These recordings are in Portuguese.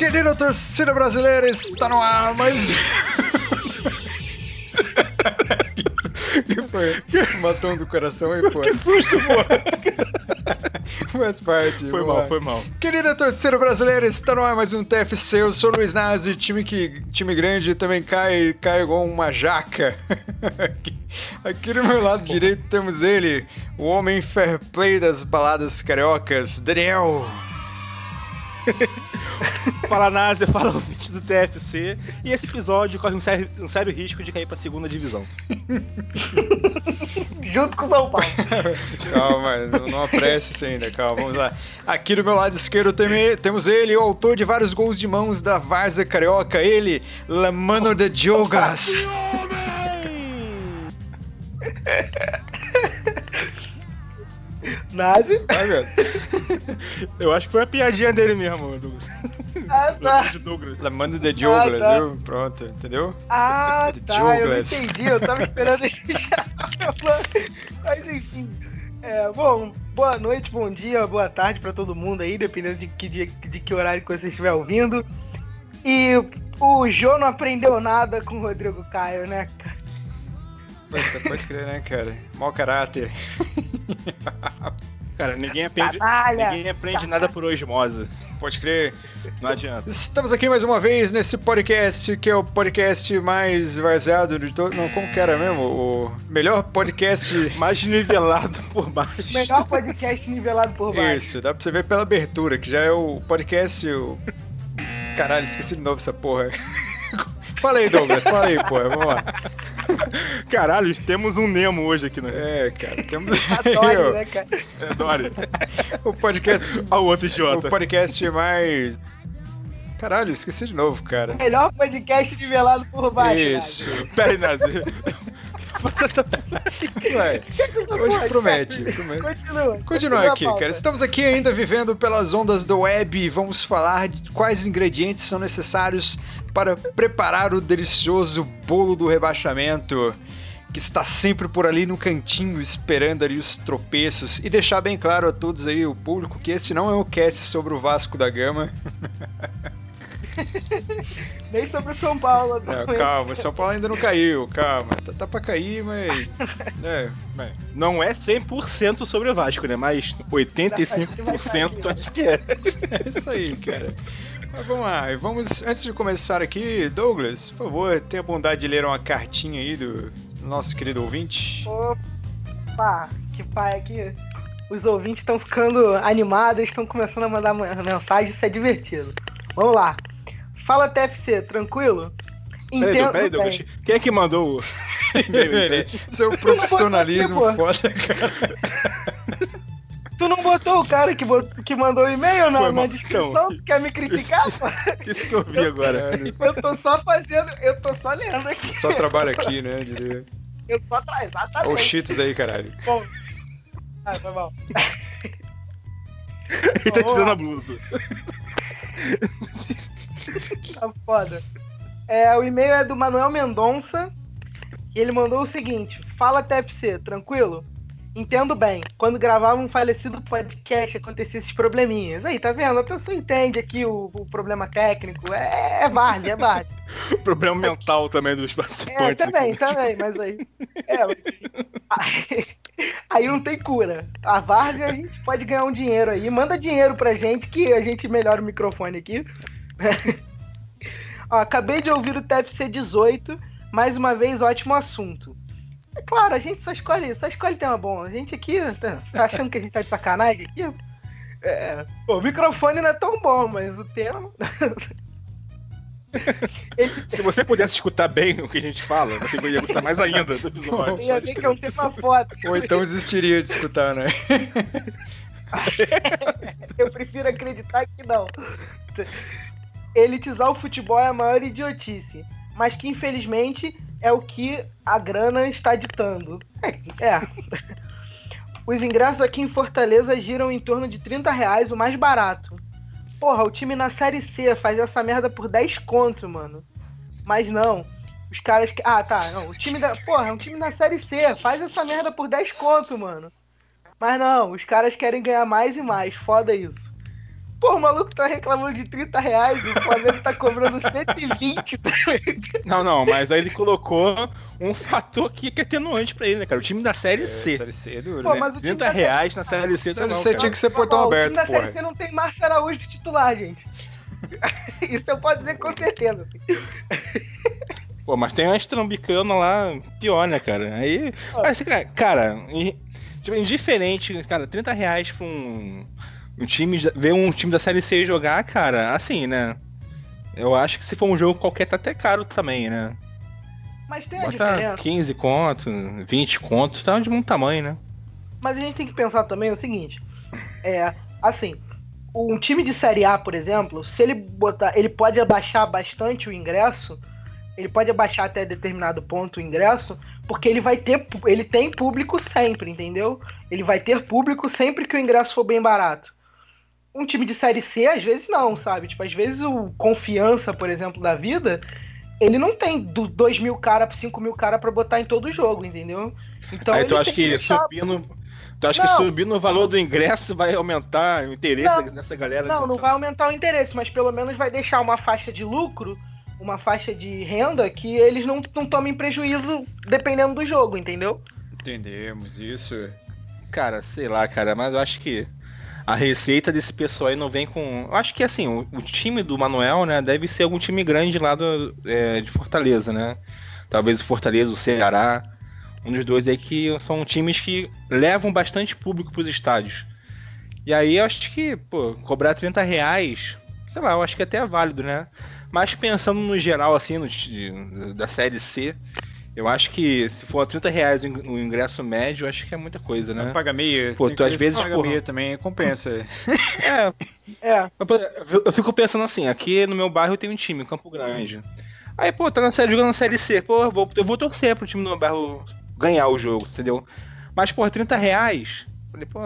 Querida torcida brasileira, está no ar, mas. que foi? Matou um do coração e pô. Que susto, pô! Faz parte. Foi mal, lá. foi mal. Querida torcida brasileira, está no ar mais um TFC. Eu sou o Luiz Nazi, time, que, time grande também cai, cai igual uma jaca. Aqui, aqui do meu lado direito temos ele, o homem fair play das baladas cariocas, Daniel. Fala Násia, fala ouvinte do TFC. E esse episódio corre um sério, um sério risco de cair pra segunda divisão. Junto com o São Paulo. Calma, não, não apresse isso ainda, calma, vamos lá. Aqui do meu lado esquerdo tem- temos ele, o autor de vários gols de mãos da Varza Carioca, ele, La Mano de Jogas. Nazi. Velho. Eu acho que foi a piadinha dele mesmo, Douglas. Ah, tá. De Douglas. La Mano de Jogas, Ah, tá. viu? Pronto, entendeu? Ah, De tá. Eu não Douglas. entendi. Eu tava esperando ele já. Mas enfim. É, bom, boa noite, bom dia, boa tarde pra todo mundo aí, dependendo de que, dia, de que horário que você estiver ouvindo. E o Jô não aprendeu nada com o Rodrigo Caio, né? cara? Puta, pode crer, né, cara? Mau caráter. Cara, ninguém aprende, Canalha! ninguém aprende nada por osmose. Pode crer. Não adianta. Estamos aqui mais uma vez nesse podcast, que é o podcast mais varzeado de todo. Não, como que era mesmo? O melhor podcast. Mais nivelado por baixo. Melhor podcast nivelado por baixo. Isso, dá pra você ver pela abertura, que já é o podcast. O... Caralho, esqueci de novo essa porra. fala aí, Douglas, fala aí, porra, vamos lá. Caralho, temos um Nemo hoje aqui, né? É, cara, temos Adoro, aí, né, cara? É, ó, o podcast. Olha o outro O idiota. podcast mais. Caralho, esqueci de novo, cara. Melhor podcast nivelado por baixo. Isso. Pera aí, Nazi. Ué, Nazi. hoje Pô, promete. Continua. Continuar aqui, cara. Estamos aqui ainda vivendo pelas ondas do web e vamos falar de quais ingredientes são necessários para preparar o delicioso bolo do rebaixamento, que está sempre por ali no cantinho esperando ali os tropeços e deixar bem claro a todos aí, o público, que esse não é um cast sobre o Vasco da Gama. Nem sobre o São Paulo. Não, também. calma, São Paulo ainda não caiu, calma. Tá, tá pra cair, mas. Bem, Não é 100% sobre o Vasco, né? Mas 85% acho que é. É isso aí, cara. Mas vamos lá, vamos. Antes de começar aqui, Douglas, por favor, tenha a bondade de ler uma cartinha aí do nosso querido ouvinte. Opa, que pai aqui. Os ouvintes estão ficando animados, estão começando a mandar mensagem, isso é divertido. Vamos lá. Fala TFC, tranquilo? Peraí, Entendo peraí, bem. Douglas. Quem é que mandou o? Seu profissionalismo botou aqui, foda, cara. Tu não botou o cara que, bot- que mandou o e-mail na, na descrição? Tu quer me criticar? pô? Isso que eu vi agora. eu tô só fazendo, eu tô só lendo aqui. Só trabalho aqui, né? diria. Eu só Olha exatamente. os cheetos aí, caralho. Bom. Ah, foi mal. Ele tá tirando a blusa. Tá foda. É, o e-mail é do Manuel Mendonça. E ele mandou o seguinte: Fala TFC, tranquilo? Entendo bem. Quando gravava um falecido podcast acontecia esses probleminhas. Aí, tá vendo? A pessoa entende aqui o, o problema técnico. É, é várzea, é várzea. Problema mental também dos É, participantes. também, também, mas aí. É, aí, aí não tem cura. A várzea a gente pode ganhar um dinheiro aí. Manda dinheiro pra gente que a gente melhora o microfone aqui. Ó, acabei de ouvir o TFC 18. Mais uma vez, ótimo assunto. É claro, a gente só escolhe, só escolhe tema bom. A gente aqui tá, tá achando que a gente tá de sacanagem aqui? É, o microfone não é tão bom, mas o tema. Ele Se você pudesse escutar bem o que a gente fala, você ia gostar mais ainda do episódio. ia ver que é um tema foda. Ou então desistiria de escutar, né? Eu prefiro acreditar que não. Elitizar o futebol é a maior idiotice. mas que infelizmente é o que a grana está ditando. É. é. Os ingressos aqui em Fortaleza giram em torno de 30 reais, o mais barato. Porra, o time na Série C faz essa merda por 10 conto, mano. Mas não. Os caras. que- Ah, tá. Não, o time da. Porra, é um time na Série C. Faz essa merda por 10 conto, mano. Mas não, os caras querem ganhar mais e mais. Foda isso. Pô, o maluco tá reclamando de 30 reais e o Flamengo tá cobrando 120. tá ligado? Não, não, mas aí ele colocou um fator que é atenuante pra ele, né, cara? O time da Série É, C. Série C é duro, Pô, né? mas o time 30 da reais na Série C tá Série não, C tinha que ser portão Ó, aberto, O time da. Série C não tem Márcio Araújo de titular, gente. Isso eu posso dizer com certeza. assim. Pô, mas tem umas trambicanas lá pior, né, cara? Aí. Mas, cara, cara, tipo, indiferente, cara, 30 reais pra um, um time. Ver um time da Série C jogar, cara, assim, né? Eu acho que se for um jogo qualquer tá até caro também, né? Mas tem a Bota diferença. 15 conto, 20 conto, tá de muito tamanho, né? Mas a gente tem que pensar também o seguinte: é, assim, um time de Série A, por exemplo, se ele botar. Ele pode abaixar bastante o ingresso. Ele pode abaixar até determinado ponto o ingresso, porque ele vai ter. Ele tem público sempre, entendeu? Ele vai ter público sempre que o ingresso for bem barato. Um time de Série C, às vezes não, sabe? Tipo, às vezes o confiança, por exemplo, da vida, ele não tem 2 mil cara, 5 mil cara pra botar em todo jogo, entendeu? Então Aí tu acha tem que deixar- subindo. Tu acha Não. que subindo o valor do ingresso vai aumentar o interesse Não. dessa galera? Não, não vai aumentar o interesse, mas pelo menos vai deixar uma faixa de lucro, uma faixa de renda que eles não, não tomem prejuízo dependendo do jogo, entendeu? Entendemos isso. Cara, sei lá, cara, mas eu acho que a receita desse pessoal aí não vem com. Eu acho que assim, o, o time do Manuel, né, deve ser algum time grande lá do, é, de Fortaleza, né? Talvez o Fortaleza, o Ceará. Um dos dois aí que são times que levam bastante público pros estádios. E aí eu acho que, pô, cobrar 30 reais, sei lá, eu acho que até é válido, né? Mas pensando no geral, assim, no, da série C, eu acho que se for 30 reais o ing- o ingresso médio, eu acho que é muita coisa, né? Paga meia. Pô, tu às vezes, paga porra. meia também, compensa. É, É, eu fico pensando assim, aqui no meu bairro tem um time, Campo Grande. Aí, pô, tá na série, jogando na série C, pô, eu vou, eu vou torcer pro time do meu bairro ganhar o jogo, entendeu? Mas, pô, 30 reais, falei, pô,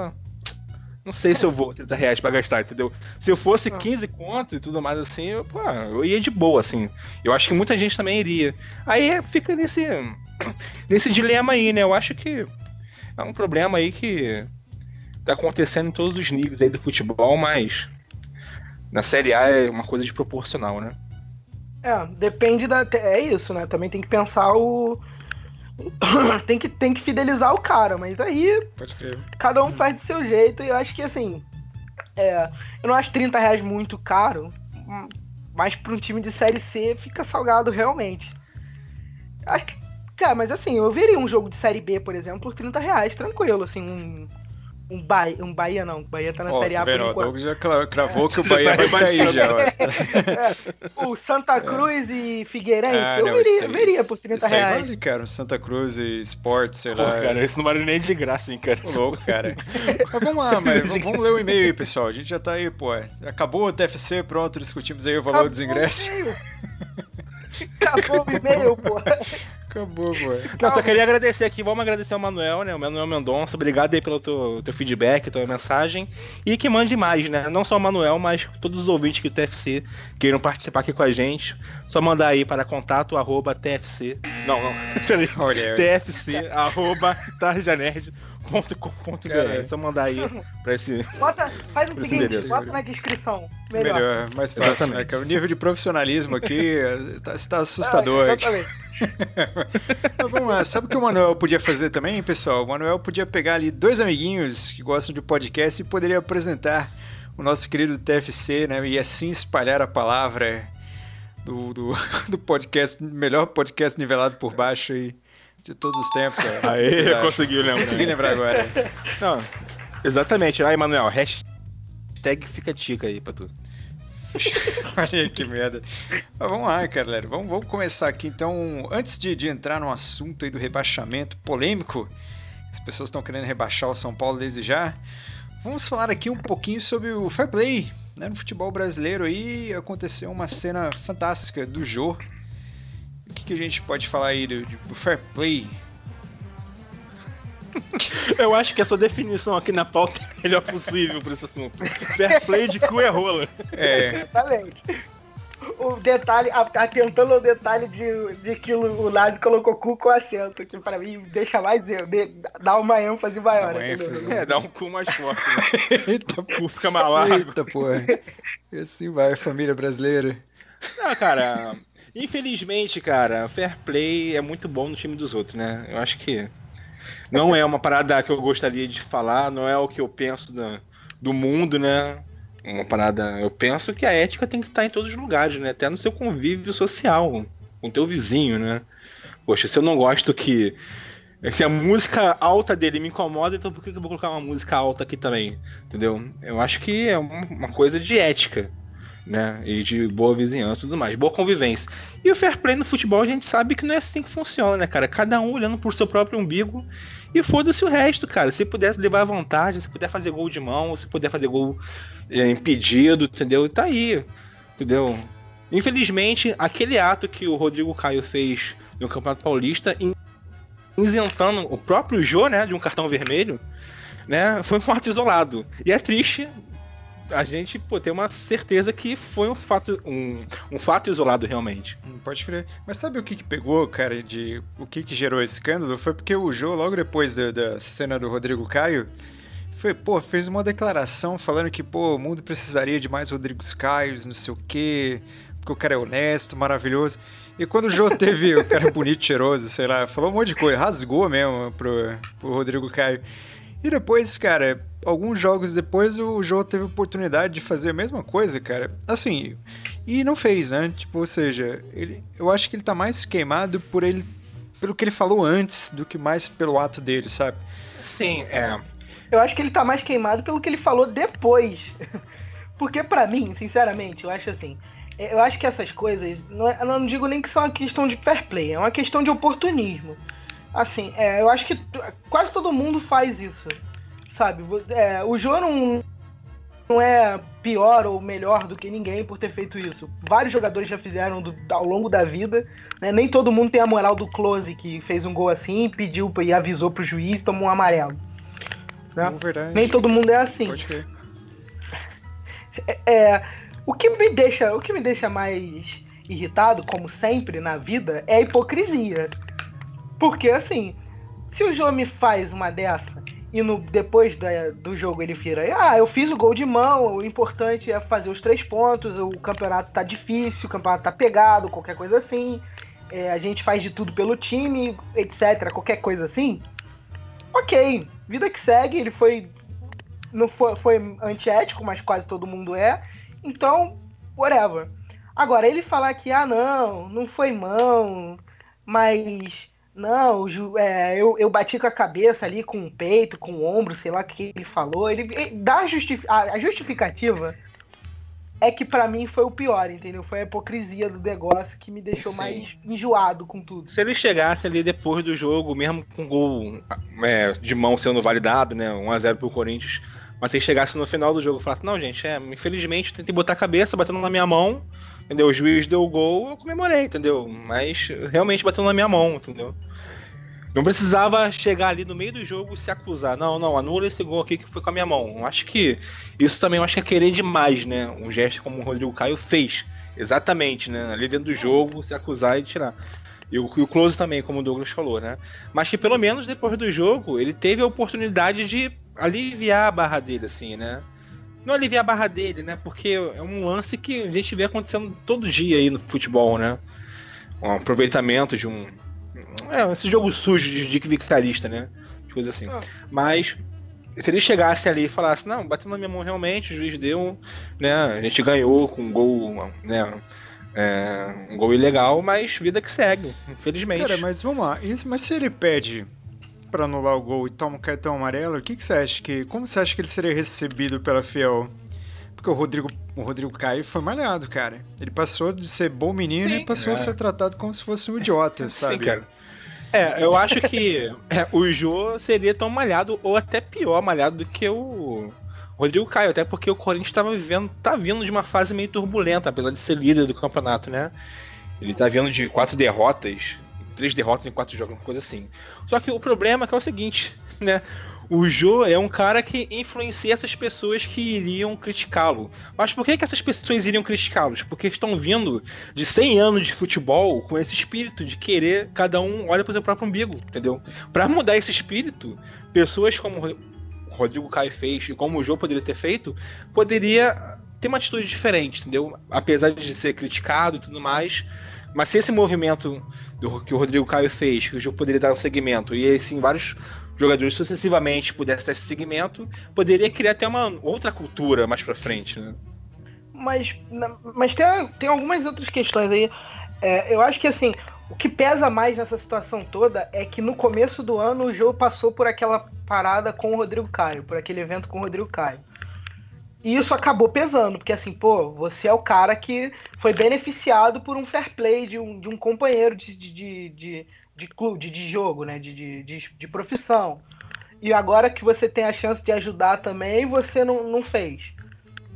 não sei se eu vou 30 reais pra gastar, entendeu? Se eu fosse Ah. 15 conto e tudo mais assim, eu, pô, eu ia de boa, assim. Eu acho que muita gente também iria. Aí fica nesse, nesse dilema aí, né? Eu acho que é um problema aí que tá acontecendo em todos os níveis aí do futebol, mas na Série A é uma coisa desproporcional, né? é, depende da. É isso, né? Também tem que pensar o. tem, que, tem que fidelizar o cara, mas aí cada um faz do seu jeito e eu acho que assim. É, eu não acho 30 reais muito caro, hum, mas pra um time de série C fica salgado realmente. Acho que, cara, mas assim, eu veria um jogo de série B, por exemplo, por 30 reais, tranquilo, assim, um. Um Bahia, um Bahia não, o Bahia tá na Ó, série tá A por vendo? O. Douglas já cravou que o Bahia tá vai cair já. ó. O Santa Cruz e Figueirense, Ah, eu não, veria, isso aí- veria por 30 isso aí reais. vale, cara. um Santa Cruz e Sport, sei Pô, lá. cara, isso não vale nem de graça, hein, cara. Ô, louco, cara. Mas vamos lá, mas vamos, vamos ler o e-mail aí, pessoal. A gente já tá aí, pô. Acabou o TFC, pronto, discutimos aí o valor dos Acabou o ingressos. Acabou o e-mail, pô. Acabou, pô. Não, só queria agradecer aqui, vamos agradecer ao Manuel, né? O Manuel Mendonça, obrigado aí pelo teu, teu feedback, tua mensagem. E que mande mais, né? Não só o Manuel, mas todos os ouvintes que do TFC queiram participar aqui com a gente. Só mandar aí para contato arroba TFC. Não, não. Olha, TFC arroba tarjanerd.com.br. Cara. Só mandar aí pra esse. Bota, faz o seguinte, beleza. bota na descrição. Melhor. melhor, mais fácil, né? O nível de profissionalismo aqui eh, tá, assustador. Ah. Mas vamos lá, sabe o que o Manuel podia fazer também, pessoal? O Manuel podia pegar ali dois amiguinhos que gostam de podcast e poderia apresentar o nosso querido TFC, né? E assim espalhar a palavra do, do, do podcast, melhor podcast nivelado por baixo aí de todos os tempos. ó. Vocês Aê, acham? conseguiu lembrar. Consegui lembrar agora. Não, exatamente. Aí, Manuel, hashtag fica dica aí pra tu. Olha aí que merda. Mas vamos lá, galera. Vamos, vamos começar aqui então. Antes de, de entrar no assunto aí do rebaixamento polêmico, as pessoas estão querendo rebaixar o São Paulo desde já. Vamos falar aqui um pouquinho sobre o fair play. Né? No futebol brasileiro aí aconteceu uma cena fantástica do Jô. Que, que a gente pode falar aí do, do fair play? Eu acho que a sua definição aqui na pauta é a melhor possível para esse assunto. Fair play de cu é rola. É. Exatamente. O detalhe, atentando ao detalhe de, de que o Nazi colocou cu com acento, que pra mim deixa mais eu, dá uma ênfase maior. Dá uma ênfase, é, dá um cu mais forte. Né? Eita, cu fica mais largo. Eita, porra. E assim vai, família brasileira. Não, cara, infelizmente, cara, fair play é muito bom no time dos outros, né? Eu acho que não é uma parada que eu gostaria de falar, não é o que eu penso do, do mundo, né? Uma parada. Eu penso que a ética tem que estar em todos os lugares, né? Até no seu convívio social, com teu vizinho, né? Poxa, se eu não gosto que. Se a música alta dele me incomoda, então por que eu vou colocar uma música alta aqui também? Entendeu? Eu acho que é uma coisa de ética né? E de boa vizinhança e tudo mais, boa convivência. E o fair play no futebol a gente sabe que não é assim que funciona, né, cara? Cada um olhando pro seu próprio umbigo e foda-se o resto, cara. Se puder levar vantagem, se puder fazer gol de mão, se puder fazer gol é, impedido, entendeu? Tá aí, entendeu? Infelizmente, aquele ato que o Rodrigo Caio fez no Campeonato Paulista, isentando o próprio Jô, né, de um cartão vermelho, né, foi um ato isolado. E é triste a gente pô, tem uma certeza que foi um fato, um, um fato isolado realmente. Hum, pode crer. Mas sabe o que, que pegou, cara, de o que, que gerou esse escândalo? Foi porque o Jô, logo depois da, da cena do Rodrigo Caio, foi, pô, fez uma declaração falando que, pô, o mundo precisaria de mais Rodrigos Caios, não sei o quê, porque o cara é honesto, maravilhoso. E quando o Jô teve o cara bonito, cheiroso, sei lá, falou um monte de coisa, rasgou mesmo pro, pro Rodrigo Caio. E depois, cara, alguns jogos depois o Jô teve oportunidade de fazer a mesma coisa, cara. Assim, e não fez, né? Tipo, ou seja, ele, eu acho que ele tá mais queimado por ele pelo que ele falou antes do que mais pelo ato dele, sabe? Sim, é. Eu acho que ele tá mais queimado pelo que ele falou depois. Porque para mim, sinceramente, eu acho assim, eu acho que essas coisas, não, é, eu não digo nem que são uma questão de fair play, é uma questão de oportunismo. Assim, é, eu acho que quase todo mundo faz isso. Sabe? É, o João não, não é pior ou melhor do que ninguém por ter feito isso. Vários jogadores já fizeram do, ao longo da vida. Né? Nem todo mundo tem a moral do Close, que fez um gol assim, pediu e avisou pro juiz e tomou um amarelo. Né? Nem todo mundo é assim. Pode crer. É, é, o que me deixa, o que me deixa mais irritado, como sempre na vida, é a hipocrisia. Porque assim, se o João me faz uma dessa e no, depois da, do jogo ele vira, ah, eu fiz o gol de mão, o importante é fazer os três pontos, o campeonato tá difícil, o campeonato tá pegado, qualquer coisa assim, é, a gente faz de tudo pelo time, etc, qualquer coisa assim. Ok, vida que segue, ele foi. Não foi, foi antiético, mas quase todo mundo é. Então, whatever. Agora, ele falar que, ah, não, não foi mão, mas não, é, eu, eu bati com a cabeça ali, com o peito, com o ombro, sei lá o que ele falou. Ele, ele dá justifi a, a, justificativa é que para mim foi o pior, entendeu? Foi a hipocrisia do negócio que me deixou Sim. mais enjoado com tudo. Se ele chegasse ali depois do jogo, mesmo com gol é, de mão sendo validado, né? 1x0 pro Corinthians, mas se ele chegasse no final do jogo e falasse, não, gente, é, infelizmente tentei botar a cabeça, batendo na minha mão, entendeu? O juiz deu o gol, eu comemorei, entendeu? Mas realmente bateu na minha mão, entendeu? Não precisava chegar ali no meio do jogo e se acusar. Não, não, anula esse gol aqui que foi com a minha mão. Eu acho que isso também eu acho que é querer demais, né? Um gesto como o Rodrigo Caio fez. Exatamente, né? Ali dentro do jogo, se acusar e tirar. E o, e o Close também, como o Douglas falou, né? Mas que pelo menos depois do jogo, ele teve a oportunidade de aliviar a barra dele, assim, né? não aliviar a barra dele, né? Porque é um lance que a gente vê acontecendo todo dia aí no futebol, né? Um aproveitamento de um. É, esse jogo sujo de Dick Vicarista, né? Coisa assim. Ah. Mas se ele chegasse ali e falasse, não, bateu na minha mão realmente, o juiz deu, né? A gente ganhou com um gol, né? É, um gol ilegal, mas vida que segue, infelizmente. Cara, mas vamos lá, isso, mas se ele pede para anular o gol e toma um cartão amarelo, o que, que você acha que. Como você acha que ele seria recebido pela Fiel? Porque o Rodrigo, o Rodrigo Caio foi malhado, cara. Ele passou de ser bom menino Sim, e passou é. a ser tratado como se fosse um idiota, sabe? Sim, cara. É, eu acho que é, o Jô seria tão malhado, ou até pior malhado do que o Rodrigo Caio, até porque o Corinthians estava vivendo, tá vindo de uma fase meio turbulenta, apesar de ser líder do campeonato, né? Ele tá vindo de quatro derrotas, três derrotas em quatro jogos, uma coisa assim. Só que o problema é que é o seguinte, né? O Jô é um cara que influencia essas pessoas que iriam criticá-lo. Mas por que, que essas pessoas iriam criticá-los? Porque estão vindo de 100 anos de futebol com esse espírito de querer cada um olha para o seu próprio umbigo, entendeu? Para mudar esse espírito, pessoas como Rodrigo Caio fez e como o Jô poderia ter feito, poderia ter uma atitude diferente, entendeu? Apesar de ser criticado e tudo mais, mas se esse movimento do, que o Rodrigo Caio fez, que o Jô poderia dar um segmento, e assim, vários jogadores sucessivamente pudessem ter esse segmento, poderia criar até uma outra cultura mais pra frente, né? Mas, mas tem, tem algumas outras questões aí. É, eu acho que assim, o que pesa mais nessa situação toda é que no começo do ano o jogo passou por aquela parada com o Rodrigo Caio, por aquele evento com o Rodrigo Caio. E isso acabou pesando, porque assim, pô, você é o cara que foi beneficiado por um fair play de um, de um companheiro de, de, de, de, clube, de, jogo, né? De, de, de, de, profissão. E agora que você tem a chance de ajudar também, você não, não fez.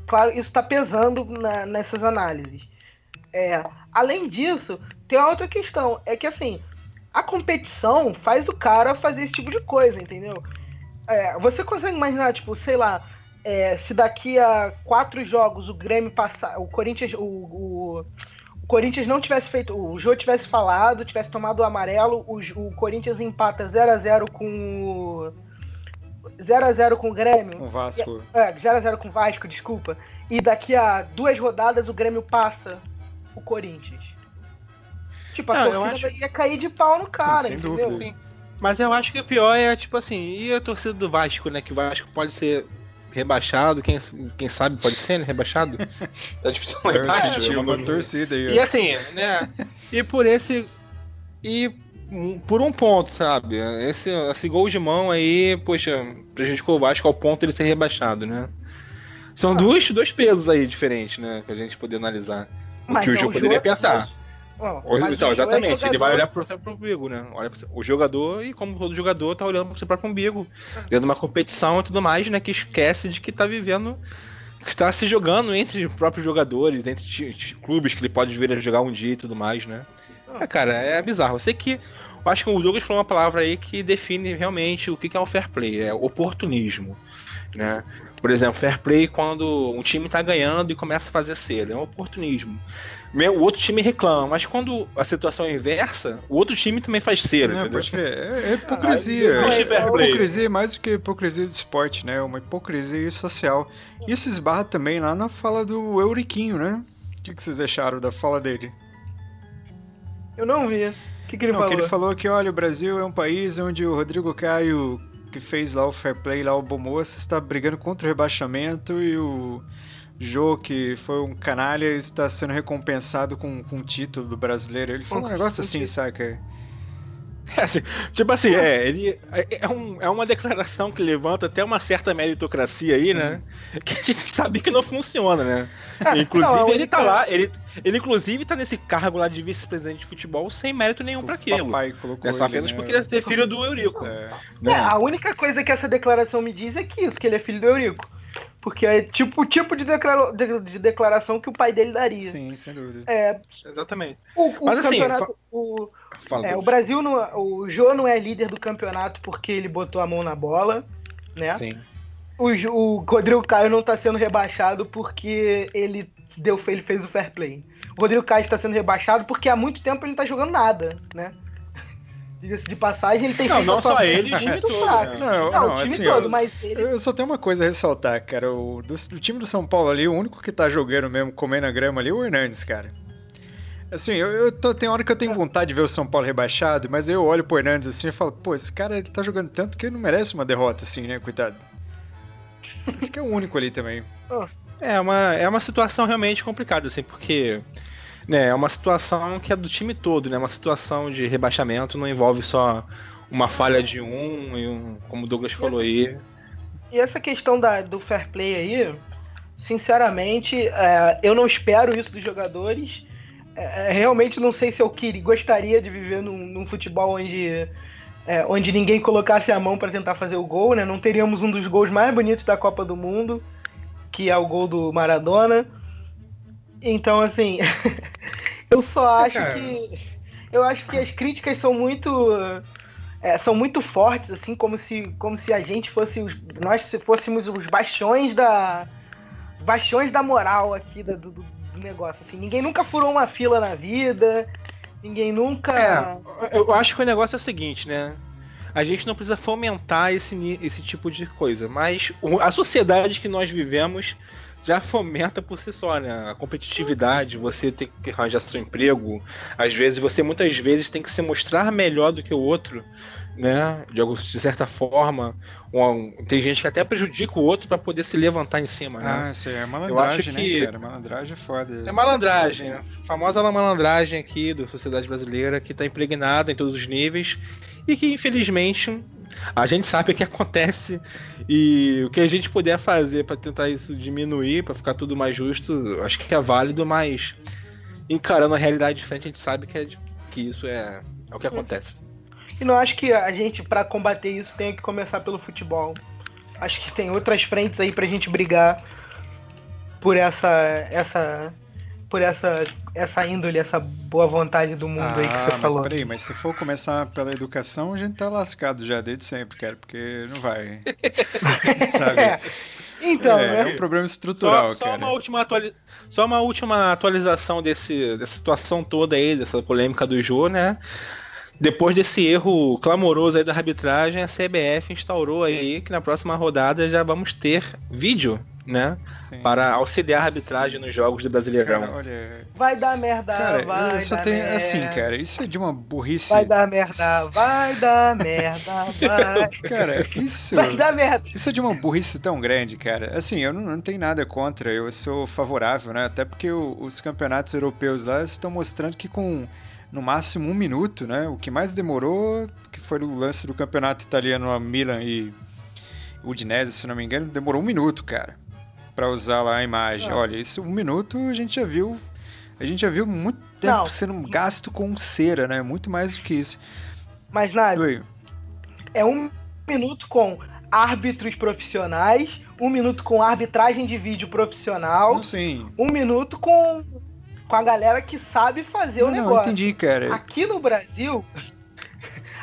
Claro, isso está pesando na, nessas análises. É, além disso, tem outra questão. É que assim, a competição faz o cara fazer esse tipo de coisa, entendeu? É, você consegue imaginar, tipo, sei lá, é, se daqui a quatro jogos o Grêmio passar, o Corinthians, o, o, o, Corinthians não tivesse feito, o Jô tivesse falado, tivesse tomado o amarelo, o, o Corinthians empata 0 a 0 com 0 a 0 com o Grêmio. Com o Vasco. É, 0 a 0 com o Vasco, desculpa. E daqui a duas rodadas o Grêmio passa o Corinthians. Tipo, a não, torcida acho... ia cair de pau no cara, Sim, sem entendeu? Dúvida. Mas eu acho que o pior é, tipo assim, e a torcida do Vasco, né? Que o Vasco pode ser rebaixado, quem, quem sabe pode ser, né? Rebaixado. tá difícil é, uma torcida aí. E assim, né? E por esse. E por um ponto, sabe? Esse, esse gol de mão aí, poxa, prejudicou o Vasco ao ponto de ele ser rebaixado, né? São ah. dois, dois pesos aí diferentes, né? Pra gente poder analisar. O que o jogo poderia pensar. Então, exatamente, é ele vai olhar pro seu próprio umbigo, né? Olha o jogador e como todo jogador tá olhando pro seu próprio umbigo. Dentro de uma competição e tudo mais, né? Que esquece de que tá vivendo. Que está se jogando entre os próprios jogadores, entre clubes que ele pode vir a jogar um dia e tudo mais, né? É, cara, é bizarro. Eu sei que. Eu acho que o Douglas falou uma palavra aí que define realmente o que é o fair play, é oportunismo. Né? Por exemplo, fair play quando um time está ganhando e começa a fazer cera, é um oportunismo o outro time reclama, mas quando a situação é inversa, o outro time também faz cera. Não, pode crer. É, é hipocrisia. é, é hipocrisia mais do que hipocrisia do esporte, né? É uma hipocrisia social. Isso esbarra também lá na fala do Euriquinho, né? O que, vocês acharam da fala dele? Eu não vi. O que, que ele não, falou? Que ele falou que, olha, o Brasil é um país onde o Rodrigo Caio, que fez lá o fair play, lá o Bomoça, está brigando contra o rebaixamento e o Jô, que foi um canalha, está sendo recompensado com, com o título do brasileiro. Ele falou um negócio assim, saca? É, assim, tipo assim, é, ele é, é, um, é uma declaração que levanta até uma certa meritocracia aí, né? Sim. né? Que a gente sabe que não funciona, né? É, inclusive, não, ele tá lá, ele, ele inclusive tá nesse cargo lá de vice-presidente de futebol sem mérito nenhum para aquilo. Papai colocou é só apenas né? porque ele é filho do Eurico. É. Né? é, a única coisa que essa declaração me diz é que isso, que ele é filho do Eurico. Porque é tipo o tipo de, declara de, de, declaração que o pai dele daria. Sim, sem dúvida. É, Exatamente. O, o Mas assim, o, é, o Brasil, não, o Jô não é líder do campeonato porque ele botou a mão na bola, né? Sim. O, o Rodrigo Caio não está sendo rebaixado porque ele deu, ele fez o fair play. O Rodrigo Caio está sendo rebaixado porque há muito tempo ele não está jogando nada, né? Diga-se de passagem, ele tem Não, não só ele, o time todo. Não, não, não, o time assim, todo, eu, mas ele... Eu só tenho uma coisa a ressaltar, cara. O, do, do, time do São Paulo ali, o único que tá jogando mesmo, comendo a grama ali, é o Hernandes, cara. Assim, eu, eu tô, tem hora que eu tenho vontade de ver o São Paulo rebaixado, mas eu olho pro Hernandes assim e falo, pô, esse cara ele tá jogando tanto que ele não merece uma derrota assim, né, coitado. Acho que é o único ali também. É uma, é uma situação realmente complicada, assim, porque é uma situação que é do time todo, né? Uma situação de rebaixamento não envolve só uma falha de um e um, como o Douglas falou aí. E essa questão da, do fair play aí, sinceramente, é, eu não espero isso dos jogadores. É, é realmente não sei se eu queria, gostaria de viver num, num futebol onde, é, onde ninguém colocasse a mão para tentar fazer o gol, né? Não teríamos um dos gols mais bonitos da Copa do Mundo, que é o gol do Maradona. Então, assim, Eu só acho Cara. que. Eu acho que as críticas são muito. é, são muito fortes, assim, como se, como se a gente fosse. Os, nós se fôssemos os bastiões da. Bastiões da moral aqui do, do- do negócio. Assim. Ninguém nunca furou uma fila na vida. Ninguém nunca. É, eu acho que o negócio é o seguinte, né? A gente não precisa fomentar esse, esse tipo de coisa, mas a sociedade que nós vivemos já fomenta por si só, né? A competitividade, você ter que arranjar seu emprego, às vezes você muitas vezes tem que se mostrar melhor do que o outro, né? De, algum- de certa forma, Um- tem gente que até prejudica o outro para poder se levantar em cima, né? Ah, isso aí é malandragem, que- né, cara? Malandragem é foda. É malandragem, né? A famosa malandragem aqui da sociedade brasileira que tá impregnada em todos os níveis e que infelizmente a gente sabe o que acontece e o que a gente puder fazer para tentar isso diminuir, para ficar tudo mais justo, acho que é válido, mas encarando a realidade de frente, a gente sabe que, é que isso é, é o que acontece. E não acho que a gente, pra combater isso, tenha que começar pelo futebol. Acho que tem outras frentes aí pra gente brigar por essa. essa. por essa. Essa índole, essa boa vontade do mundo aí que Ah, você mas falou. peraí, mas se for começar pela educação, a gente tá lascado já desde sempre, cara, porque não vai. Sabe? É, Então, é, é né? um problema estrutural, só, só cara. uma última atuali- só uma última atualização desse, dessa situação toda aí, dessa polêmica do Jô, né? Depois desse erro clamoroso aí da arbitragem, a CBF instaurou aí que na próxima rodada já vamos ter vídeo, né? Sim. Para auxiliar a arbitragem nos jogos do Brasileirão. Cara, olha. Vai dar merda, Cara, vai eu só dar tenho. merda. Assim, cara, isso é de uma burrice. Vai dar merda, vai dar merda, vai. Cara, isso. Vai dar merda. Isso é de uma burrice tão grande, cara. Assim, eu não, não tenho nada contra, eu sou favorável, né? Até porque o- os campeonatos europeus lá estão mostrando que com no máximo um minuto, né? O que mais demorou, que foi o lance do campeonato italiano lá, Milan e Udinese, se não me engano, demorou um minuto, cara, Pra usar lá a imagem. Ah. Olha, isso um minuto a gente já viu, a gente já viu muito tempo Não. sendo gasto com cera, né? Muito mais do que isso. Mas, Nath, Oi. é um minuto com árbitros profissionais, um minuto com arbitragem de vídeo profissional, Não sei. um minuto com, com a galera que sabe fazer Não, o não, negócio. entendi, cara. Aqui no Brasil,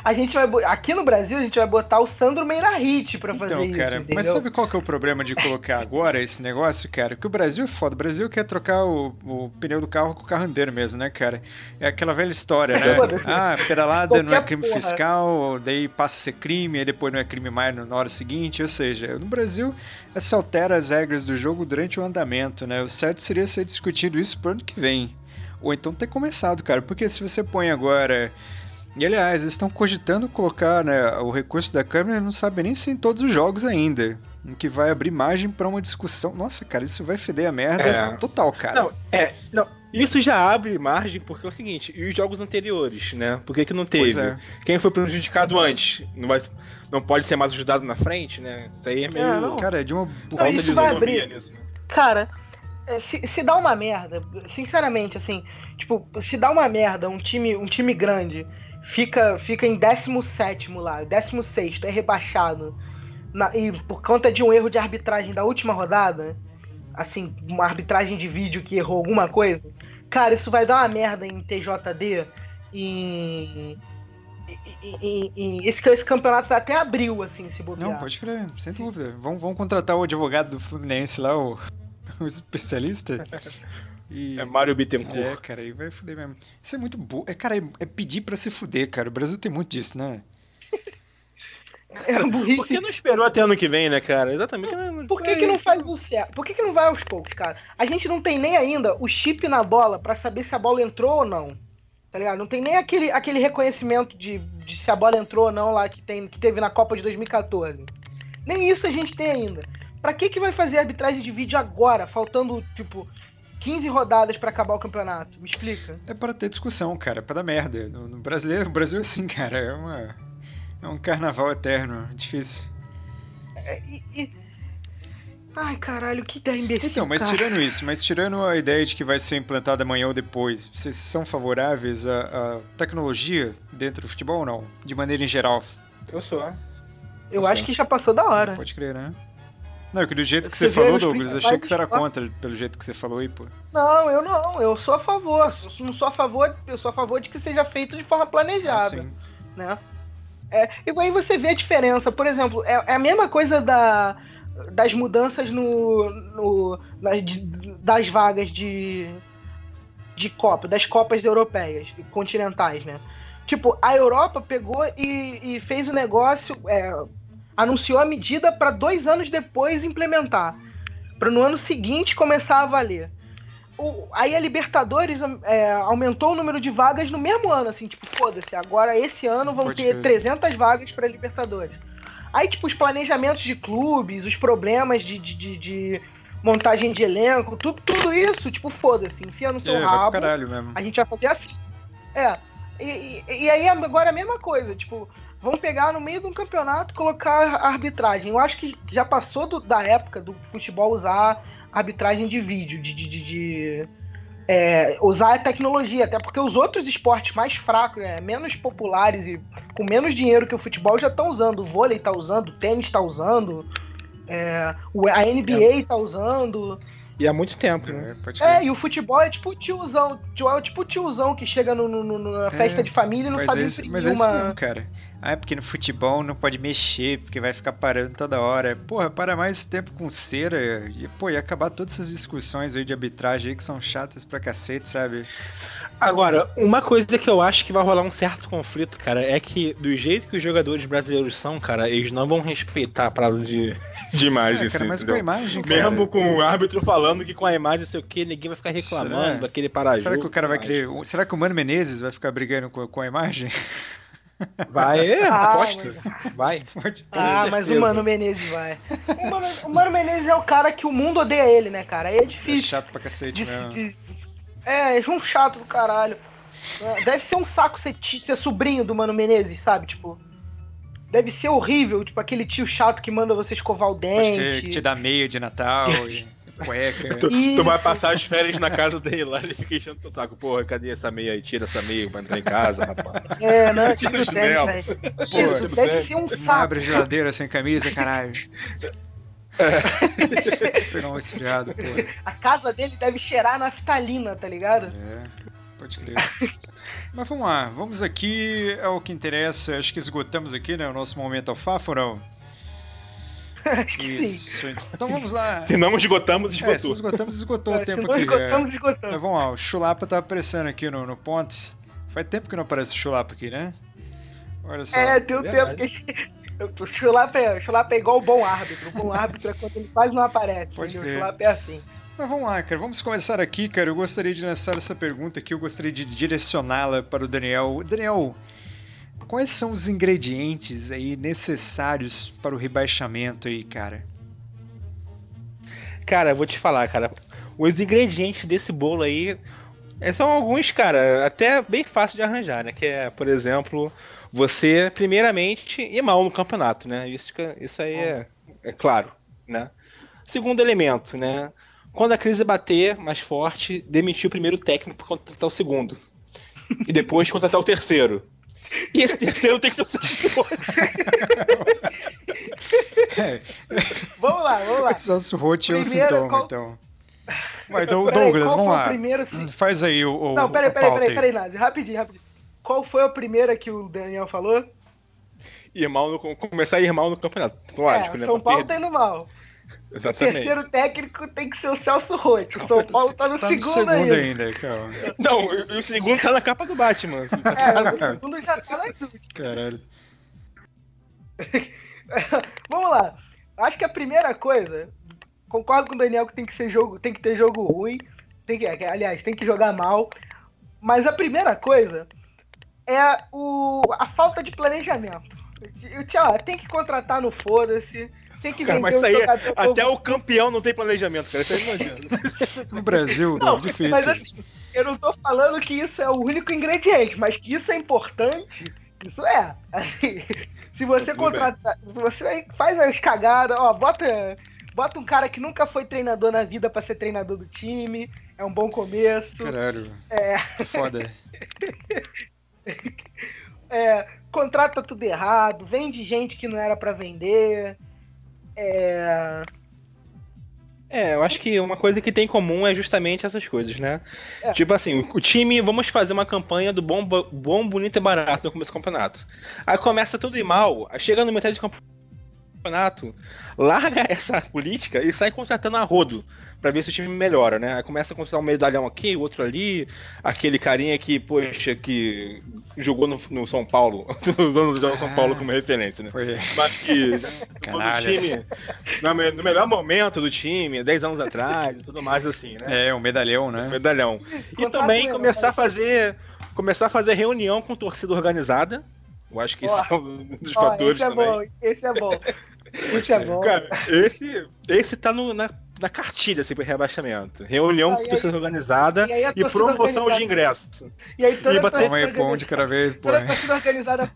a gente vai aqui no Brasil a gente vai botar o Sandro Meirahit pra fazer Então, isso, cara, entendeu? mas sabe qual que é o problema de colocar agora esse negócio, cara? Que o Brasil é foda. O Brasil quer trocar o, o pneu do carro com o carro andeiro mesmo, né, cara? É aquela velha história, né? Ah, pedalada não é crime porra. fiscal, daí passa a ser crime, aí depois não é crime mais na hora seguinte. Ou seja, no Brasil se altera as regras do jogo durante o andamento, né? O certo seria ser discutido isso pro ano que vem. Ou então ter começado, cara. Porque se você põe agora. E aliás, eles estão cogitando colocar né, o recurso da câmera, não sabe nem se em todos os jogos ainda. Em que vai abrir margem pra uma discussão. Nossa, cara, isso vai feder a merda É. total, cara. Não, é, não. Isso já abre margem porque é o seguinte, e os jogos anteriores, né? Por que, que não Pois teve? é. Quem foi prejudicado antes? Não, vai, não pode ser mais ajudado na frente, né? Isso aí é meio. É, não. Cara, é de uma Não, isso de vai abrir. nisso, né? Cara, é, se, se dá uma merda, sinceramente, assim, tipo, se dá uma merda, um time, um time grande fica, fica em 17 lá, 16, é rebaixado. na- e por conta de um erro de arbitragem da última rodada, assim, uma arbitragem de vídeo que errou alguma coisa, cara, isso vai dar uma merda em TJD e. esse, esse campeonato até abril, assim, se bobear. Não, pode crer, sem dúvida. Vamos, vamos contratar o advogado do Fluminense lá, o, o especialista. E... É Mário Bittencourt. É, cara, aí vai foder mesmo. Isso é muito burro. É, cara, é, é pedir pra se fuder, cara. O Brasil tem muito disso, né? É burrice Por que não esperou até ano que vem, né, cara? Exatamente. Por que, que não faz o certo? Por que, que não vai aos poucos, cara? A gente não tem nem ainda o chip na bola pra saber se a bola entrou ou não. Tá ligado? Não tem nem aquele, aquele reconhecimento de, de se a bola entrou ou não lá que, tem, que teve na Copa de 2014. Nem isso a gente tem ainda. Pra que, que vai fazer arbitragem de vídeo agora, faltando, tipo, 15 rodadas pra acabar o campeonato? Me explica. É para ter discussão, cara. É pra dar merda. No, no brasileiro, o Brasil é assim, cara. É, uma, é um carnaval eterno. Difícil. É, e- e- Ai, caralho, que ideia imbecil. Então, mas cara. tirando isso, mas tirando a ideia de que vai ser implantada amanhã ou depois, vocês são favoráveis à, à tecnologia dentro do futebol ou não? De maneira em geral? Eu sou. Eu acho que já passou da hora. Pode crer, né? Não, que do jeito que você, Você falou, Douglas, achei que você era contra, pelo jeito que você falou aí, pô. Não, eu não. Eu sou a favor. Eu sou a favor. Eu sou a favor de que seja feito de forma planejada. Assim. né? É, e aí você vê a diferença. Por exemplo, é, é a mesma coisa da, das mudanças no, no nas- das vagas de de Copa, das Copas europeias, continentais, né? Tipo, a Europa pegou e, e fez o negócio, é, anunciou a medida para dois anos depois implementar, para no ano seguinte começar a valer. O- aí a Libertadores é, aumentou o número de vagas no mesmo ano, assim, tipo, foda-se, agora esse ano vão Pode ter crer. 300 vagas para Libertadores. Aí, tipo, os planejamentos de clubes, os problemas de, de, de- de montagem de elenco, tudo, tudo isso, tipo, foda-se, enfia no seu É, rabo. A gente vai fazer assim. É. E, e- e aí agora a mesma coisa, tipo, vão pegar no meio de um campeonato e colocar arbitragem. Eu acho que já passou do- da época do futebol usar arbitragem de vídeo, de, de, de- de, é, usar a tecnologia, até porque os outros esportes mais fracos, né, menos populares e com menos dinheiro que o futebol já estão usando. O vôlei tá usando, o tênis tá usando, é, a NBA tá usando. E há muito tempo, né? É. É, e o futebol é tipo o tiozão. tio- É tipo o tiozão que chega no, no- no- na festa de família e não mas sabe é isso, imprimir mas é isso uma. mesmo, cara. Ah, é porque no futebol não pode mexer, porque vai ficar parando toda hora. Porra, para mais tempo com cera. E, pô, ia acabar todas essas discussões aí de arbitragem aí que são chatas pra cacete, sabe? Agora, uma coisa que eu acho que vai rolar um certo conflito, cara, é que do jeito que os jogadores brasileiros são, cara, eles não vão respeitar a parada de, de imagem. É, cara, assim, mas com a imagem, cara. Mesmo com o árbitro falando que com a imagem, sei o que, ninguém vai ficar reclamando Será? daquele parajogo. Será que o cara vai querer. Será que o Mano Menezes vai ficar brigando com, com a imagem? Vai, é, Ah, aposta. Vai. Pode- Ah, mas o. Mano Menezes vai. O Mano, o Mano Menezes é o cara que o mundo odeia ele, né, cara? Aí é É difícil. chato pra cacete de- mesmo. de- É, é um chato do caralho. Deve ser um saco ser, ser sobrinho do Mano Menezes, sabe? Tipo. Deve ser horrível, tipo, aquele tio chato que manda você escovar o dente. crer, que te dá meia de Natal e cueca. Tu, tu vai passar as férias na casa dele lá, ele fica enchendo teu saco. Porra, cadê essa meia aí? Tira essa meia pra entrar em casa, rapaz. É, né? Tira o chinelo. Isso, deve ser um Não saco. abre a geladeira sem camisa, caralho. Pegar um esfriado, pô. A casa dele deve cheirar naftalina, tá ligado? É, pode crer. Mas vamos lá, vamos aqui ao que interessa. Acho que esgotamos aqui, né? O nosso momento não? Acho que sim. Isso. Então vamos lá. Se não esgotamos, É, se esgotou. não esgotamos, esgotou É, o se tempo não aqui. esgotamos, é. Mas esgotamos. vamos lá, o Chulapa tá aparecendo aqui no, no ponto. Faz tempo que não aparece o Chulapa aqui, né? Olha só. É, tem um verdade. tempo que. O Chulapa é, o Chulapa é igual o bom árbitro. O bom árbitro é quando ele quase não aparece. Pode entendeu? O Chulapa é assim. Mas vamos lá, cara. Vamos começar aqui, cara. Eu gostaria de lançar essa pergunta aqui. Eu gostaria de direcioná-la para o Daniel. Daniel, quais são os ingredientes aí necessários para o rebaixamento aí, cara? Cara, eu vou te falar, cara. Os ingredientes desse bolo aí é, são alguns, cara, até bem fácil de arranjar, né? Que é, por exemplo, você, primeiramente, ir mal no campeonato, né? Isso, isso aí é, é claro, né? Segundo elemento, né? Quando a crise bater mais forte, demitir o primeiro técnico para contratar o segundo. E depois contratar o terceiro. E esse terceiro tem que ser o segundo. É, Vamos lá, vamos lá. Roth é um Primeiro, sintoma, qual- então. Dou- Peraí, Douglas, qual vamos o lá. primeiro? Faz aí o, o, Não, peraí, peraí, peraí, aí. peraí, Nazi. Rapidinho, rapidinho. Qual foi a primeira que o Daniel falou? Ir mal no, começar a ir mal no campeonato. Lógico, é, né? São pra Paulo perder. tá indo mal. O Exatamente. terceiro técnico tem que ser o Celso Roth. O São Paulo tá no Tá no segundo, segundo ainda. ainda, calma. Não, e o segundo tá na capa do Batman. É, o segundo já tá nas últimas. Caralho. Vamos lá. Acho que a primeira coisa, concordo com o Daniel que tem que ser jogo, tem que ter jogo ruim, tem que, aliás, tem que jogar mal. Mas a primeira coisa é o, a falta de planejamento. Eu, tchau, tem que contratar no foda-se, tem que Cara, vender mas um isso aí, é- jogador até novo. o campeão não tem planejamento, cara. Isso aí não adianta. No Brasil, Não, Doug, difícil. mas assim, eu não tô falando que isso é o único ingrediente, mas que isso é importante, isso é. Assim, se você Tudo contratar, se você faz as cagadas, ó, bota, bota um cara que nunca foi treinador na vida pra ser treinador do time, é um bom começo. Caralho. É. Foda. É, contrata tudo errado, vende gente que não era pra vender. É, É, eu acho que uma coisa que tem em comum é justamente essas coisas, né? É. Tipo assim, o time, vamos fazer uma campanha do bom, bom, bonito e barato no começo do campeonato. Aí começa tudo ir mal, chega no metade do campeonato, larga essa política e sai contratando a rodo pra ver se o time melhora, né? Aí começa a contratar um medalhão aqui, o outro ali, aquele carinha que, poxa, que jogou no, no São Paulo, usando o São Paulo como referência, né? Foi. Mas que no time, no, me- no melhor momento do time, 10 anos atrás e tudo mais assim, né? É, o medalhão, né? Medalhão. E também começar a fazer começar a fazer reunião com torcida organizada. Eu acho que isso Ó, é um dos Ó, fatores esse é também. bom, esse é bom. Esse é bom. Cara, esse, esse tá no- na, na cartilha assim, pro rebaixamento. Reunião Ah, com torcida aí- organizada e e, torcida promoção organizada- de ingressos. E aí toda E bater- aí de cada vez, pô. Toda a torcida organizada.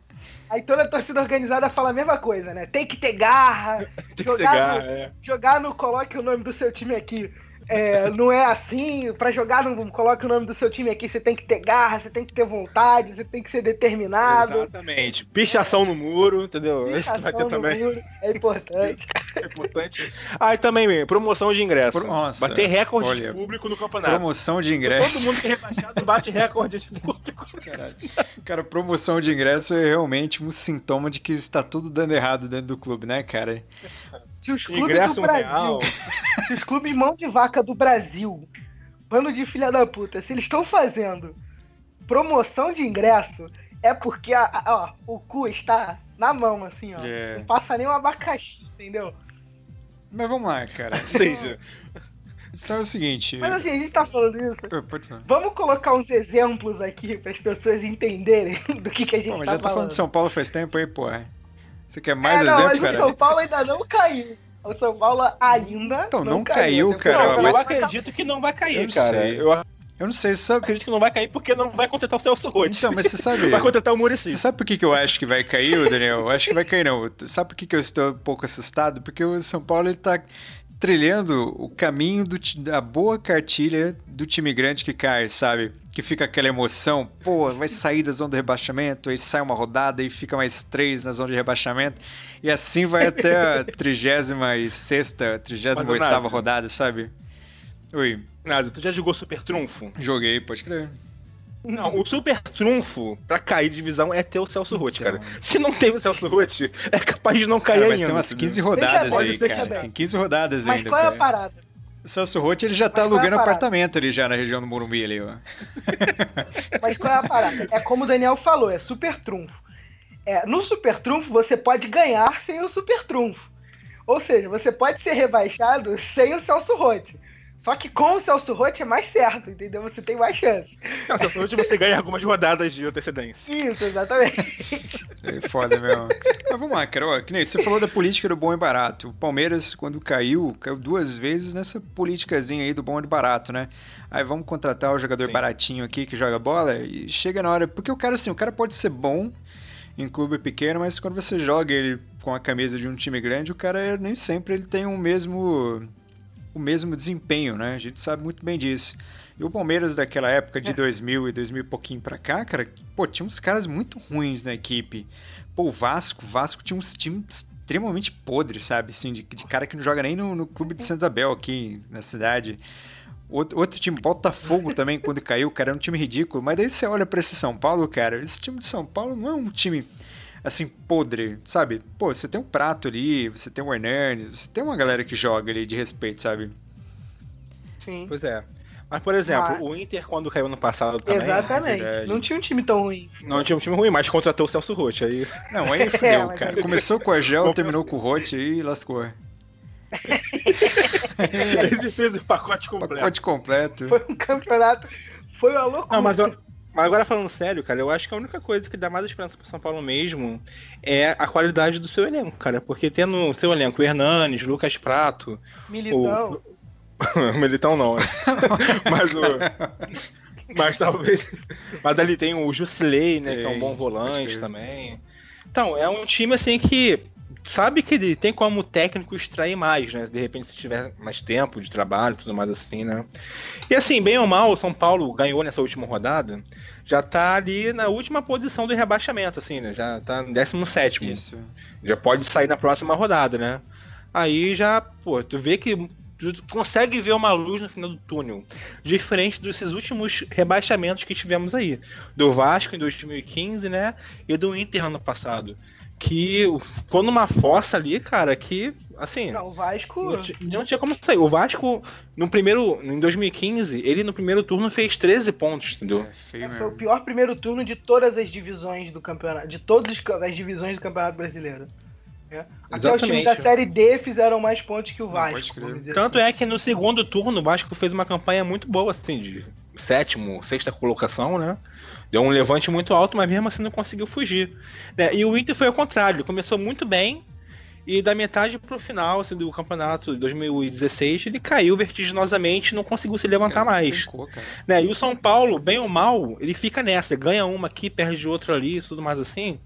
Aí toda a torcida organizada fala a mesma coisa, né? Tem que ter garra, Tem que jogar, pegar, no, é. jogar no coloque o nome do seu time aqui. É, não é assim, pra jogar no coloque o nome do seu time aqui, você tem que ter garra, você tem que ter vontade, você tem que ser determinado. Exatamente. Pichação no muro, entendeu? Esse Pichação vai ter no também. muro, é importante. É importante. Ah, e também, promoção de ingresso. Nossa, Bater recorde olha, de público no campeonato. Promoção de Todo ingresso. mundo que é rebaixado bate recorde de público. Caralho. Cara, promoção de ingresso é realmente um sintoma de que está tudo dando errado dentro do clube, né, cara? Se os clubes Ingresso do Brasil, real. se os clubes mão de vaca do Brasil, bando de filha da puta, se eles estão fazendo promoção de ingresso, é porque a- a- ó, o cu está na mão, assim, ó. É. Não passa nem um abacaxi, entendeu? Mas vamos lá, cara. Ou seja, Então é o seguinte. Mas assim, a gente tá falando isso. Vamos colocar uns exemplos aqui para as pessoas entenderem do que, que a gente Pô, mas tá já tá falando falando. de São Paulo faz tempo aí, porra. Você quer mais é, não, exemplo, mas cara? o São Paulo ainda não caiu. O São Paulo ainda Então, não caiu, Depois- cara, não, eu mas- acredito que não vai cair, Eu não cara. sei. Eu Eu não sei, sabe? acredito que não vai cair porque não vai contratar o Celso Roth. Então, mas você sabe. Vai contratar o Muricy. Você sabe por que, que eu acho que vai cair, Daniel? Eu acho que vai cair, não. Sabe por que, que eu estou um pouco assustado? Porque o São Paulo ele tá trilhando o caminho do da boa cartilha do time grande que cai, sabe? Que fica aquela emoção, pô, vai sair da zona do rebaixamento, aí sai uma rodada e fica mais três na zona de rebaixamento. E assim vai até a 36 38 Maldonado. rodada, sabe? Oi, Nada, tu já jogou Super Trunfo? joguei, pode crer. Não, o Super Trunfo pra cair de divisão é ter o Celso Roth, Então. cara. Se não teve o Celso Roth, é capaz de não cair Cara, mas ainda. tem umas entendeu? 15 rodadas aí, cara. é Tem 15 rodadas Mas ainda, qual é a cara. parada? O Celso Roth, ele já tá Mas qual é alugando parada? apartamento ali já na região do Morumbi ali, ó. Mas qual é a parada? É como o Daniel falou, é super trunfo. É, no super trunfo você pode ganhar sem o super trunfo. Ou seja, você pode ser rebaixado sem o Celso Roth. Só que com o Celso Roth é mais certo, entendeu? Você tem mais chance. Não, Celso Roth você ganha algumas rodadas de antecedência. Isso, exatamente. É foda mesmo. Mas vamos lá, cara. Ó, que nem você falou da política do bom e barato. O Palmeiras, quando caiu, caiu duas vezes nessa politicazinha aí do bom e do barato, né? Aí vamos contratar o jogador Sim. baratinho aqui que joga bola e chega na hora. Porque o cara, assim, o cara pode ser bom em clube pequeno, mas quando você joga ele com a camisa de um time grande, o cara nem sempre ele tem o mesmo o mesmo desempenho, né? A gente sabe muito bem disso. E o Palmeiras daquela época de 2000 e 2000 e pouquinho pra cá, cara, pô, tinha uns caras muito ruins na equipe. Pô, o Vasco, o Vasco tinha uns times extremamente podres, sabe? Assim, de, de cara que não joga nem no, no clube de Santa Isabel aqui na cidade. Outro, outro time, Botafogo também, quando caiu, cara, era um time ridículo. Mas daí você olha pra esse São Paulo, cara, esse time de São Paulo não é um time assim, podre, sabe? Pô, você tem um prato ali, você tem o Hernani, você tem uma galera que joga ali de respeito, sabe? Sim. Pois é. Mas, por exemplo, Mas- o Inter, quando caiu no passado também, Exatamente. verdade. Não tinha um time tão ruim. não tinha um time ruim, mas contratou o Celso Roth. Aí Não, aí fudeu, mas cara. Começou com a Gel, terminou com o Rote e lascou. ele fez o pacote completo. Pacote completo. Foi um campeonato. Foi uma loucura. Não, mas, eu- mas agora falando sério, cara, eu acho que a única coisa que dá mais esperança pro São Paulo mesmo é a qualidade do seu elenco, cara. Porque tendo no seu elenco o Hernanes, Lucas Prato, Militão. o Militão não, né? mas o. Mas talvez. Mas ali tem o Jusilei, né? que é um bom volante também. Então, é um time assim que sabe que ele tem como técnico extrair mais, né? De repente, se tiver mais tempo de trabalho tudo mais assim, né? E assim, bem ou mal, o São Paulo ganhou nessa última rodada, já tá ali na última posição do rebaixamento, assim, né? Já tá no 17. Isso. Já pode sair na próxima rodada, né? Aí já, pô, tu vê que tu consegue ver uma luz no final do túnel. Diferente desses últimos rebaixamentos que tivemos aí. Do Vasco em 2015, né? E do Inter ano passado. Que ficou numa fossa ali, cara, que, assim. Não, o Vasco. Não, não, tinha como sair. O Vasco, no primeiro. Em 2015, ele no primeiro turno fez 13 pontos, entendeu? É, é, foi o pior primeiro turno de todas as divisões do campeonato. De todas as divisões do Campeonato Brasileiro. É. Até os times da Série D fizeram mais pontos que o Vasco. Tanto assim. é que no segundo turno o Vasco fez uma campanha muito boa, assim, de sétimo, sexta colocação, né? Deu um levante muito alto, mas mesmo assim não conseguiu fugir. É, e o Inter foi ao contrário, começou muito bem, e da metade pro final assim, do campeonato de 2016, ele caiu vertiginosamente não conseguiu se levantar mais. né? E o São Paulo, bem ou mal, ele fica nessa, ganha uma aqui, perde outra ali e tudo mais assim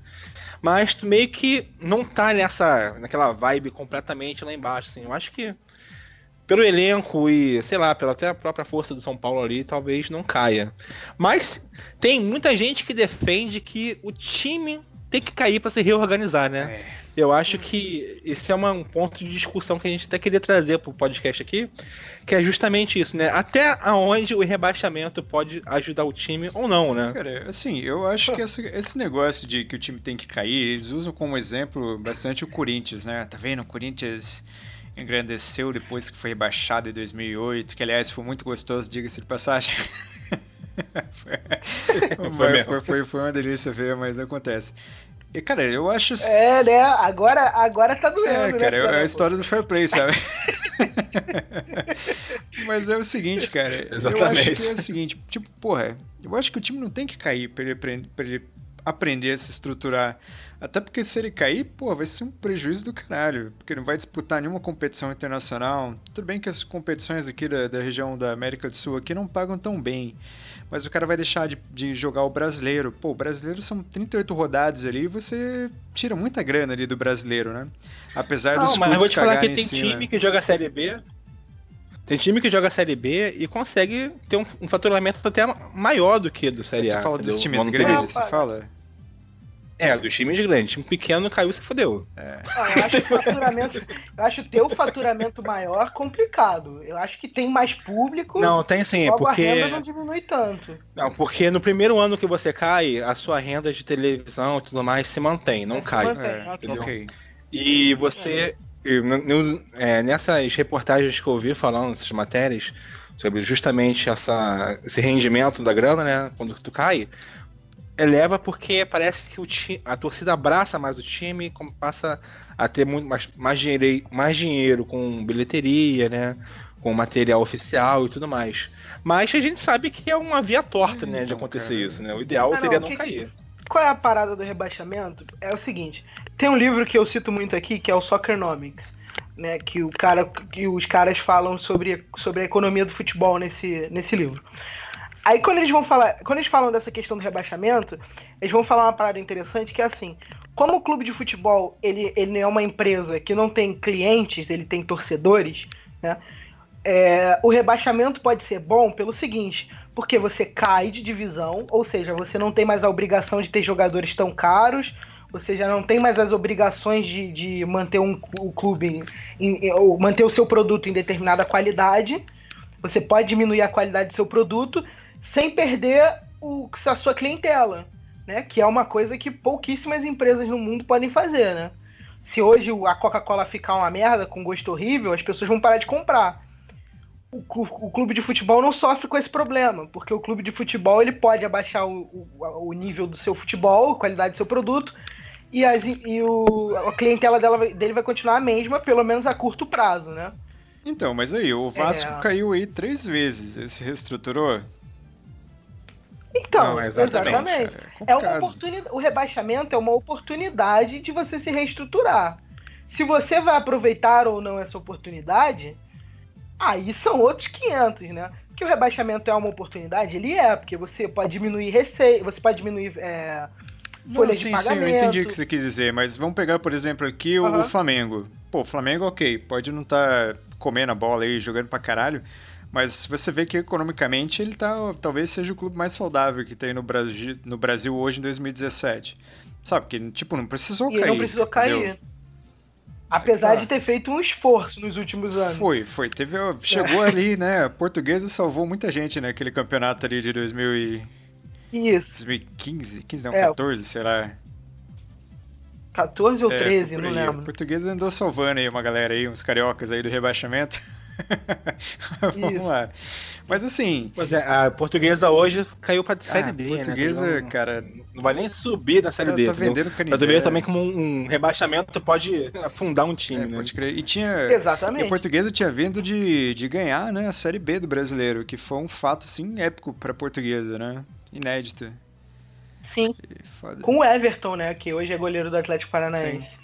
mas meio que não tá nessa naquela vibe completamente lá embaixo, assim. Eu acho que pelo elenco e, sei lá, pela até a própria força do São Paulo ali, talvez não caia. Mas tem muita gente que defende que o time tem que cair para se reorganizar, né? É. Eu acho que esse é uma, um ponto de discussão que a gente até queria trazer para o podcast aqui, que é justamente isso, né? Até aonde o rebaixamento pode ajudar o time ou não, né? Cara, assim, eu acho que esse, esse negócio de que o time tem que cair, eles usam como exemplo bastante o Corinthians, né? Tá vendo? O Corinthians engrandeceu depois que foi rebaixado em 2008, que aliás foi muito gostoso, diga-se de passagem. foi, foi, foi, foi, uma delícia ver, mas acontece. E, cara, eu acho. É, né? Agora, agora tá doendo. É, né, cara, né, é a história do fair play, sabe? Mas é o seguinte, cara. Exatamente. Eu acho que é o seguinte, tipo, porra, eu acho que o time não tem que cair pra ele, pra ele aprender a se estruturar. Até porque se ele cair, pô, vai ser um prejuízo do caralho. Porque não vai disputar nenhuma competição internacional. Tudo bem que as competições aqui da, da região da América do Sul aqui não pagam tão bem mas o cara vai deixar de, de jogar o brasileiro. Pô, o brasileiro são 38 rodadas ali, você tira muita grana ali do brasileiro, né? Apesar Não, dos mas eu vou te falar que tem time que joga a Série B. Tem time que joga a Série B e consegue ter um, um faturamento até maior do que do Série A. Você fala dos times grandes, você fala? É, dos times grandes. Time pequeno caiu, você fodeu. É. Ah, eu acho o faturamento. eu acho ter o faturamento maior complicado. Eu acho que tem mais público. Não, tem sim, porque. A renda não diminui tanto. Não, porque no primeiro ano que você cai, a sua renda de televisão e tudo mais se mantém, não é, cai. Mantém, é, okay. E você. É, nessas reportagens que eu ouvi falando, nessas matérias, sobre justamente essa, esse rendimento da grana, né? Quando tu cai, eleva porque parece que o time, a torcida abraça mais o time, como passa a ter muito mais, mais, dinheiro, mais dinheiro com bilheteria, né? Com material oficial e tudo mais. Mas a gente sabe que é uma via torta, né, de então, acontecer cara. isso, né? O ideal não, seria não, não cair. Qual é a parada do rebaixamento? É o seguinte, tem um livro que eu cito muito aqui, que é o Soccernomics, né, que o cara que os caras falam sobre, sobre a economia do futebol nesse, nesse livro. Aí quando eles vão falar, quando eles falam dessa questão do rebaixamento, eles vão falar uma parada interessante que é assim, como o clube de futebol ele, ele é uma empresa que não tem clientes, ele tem torcedores, né? É, o rebaixamento pode ser bom pelo seguinte, porque você cai de divisão, ou seja, você não tem mais a obrigação de ter jogadores tão caros, você já não tem mais as obrigações de, de manter um, o clube, em, ou manter o seu produto em determinada qualidade. Você pode diminuir a qualidade do seu produto, sem perder o, a sua clientela, né? Que é uma coisa que pouquíssimas empresas no mundo podem fazer, né? Se hoje a Coca-Cola ficar uma merda com gosto horrível, as pessoas vão parar de comprar. O, o, clube de futebol não sofre com esse problema, porque o clube de futebol ele pode abaixar o, o, o nível do seu futebol, a qualidade do seu produto, e, as, e o, a clientela dela, dele vai continuar a mesma, pelo menos a curto prazo, né? Então, mas aí, o Vasco é... caiu aí três vezes. Ele se reestruturou? Então, Não, exatamente. exatamente. É, é uma oportunidade. O rebaixamento é uma oportunidade de você se reestruturar. Se você vai aproveitar ou não essa oportunidade, aí são outros 500, né? Que o rebaixamento é uma oportunidade, ele é, porque você pode diminuir receita, você pode diminuir é, folhas sim. Sim, eu entendi o que você quis dizer, mas vamos pegar, por exemplo, aqui uhum. o Flamengo. Pô, o Flamengo, ok, pode não estar tá comendo a bola aí, jogando pra caralho, mas você vê que economicamente ele tá, talvez seja o clube mais saudável que tem no Brasil, no Brasil hoje em 2017. Sabe, que tipo, não precisou e cair. Não precisou cair. Apesar de ter feito um esforço nos últimos anos. Foi, foi. Teve, chegou ali, né? A portuguesa salvou muita gente naquele né, campeonato ali de 2000 e... Isso. 2015? 15 não, é, 14, será? 14 ou 13, é, não lembro. Portuguesa andou salvando aí uma galera aí, uns cariocas aí do rebaixamento. Vamos Isso. lá. Mas assim. Pois é, a portuguesa hoje caiu pra Série ah, B. Né? portuguesa, né? cara. Não vai nem subir da Série tá, B. Tá vendendo canivete. Pra ver também como um, um, rebaixamento pode afundar um time, é, né? Pode crer. E tinha. Exatamente. E a portuguesa tinha vindo de, de ganhar, né? A Série B do brasileiro, que foi um fato, sim, épico pra portuguesa, né? Inédito. Sim. Com o Everton, né? Que hoje é goleiro do Atlético Paranaense. Sim.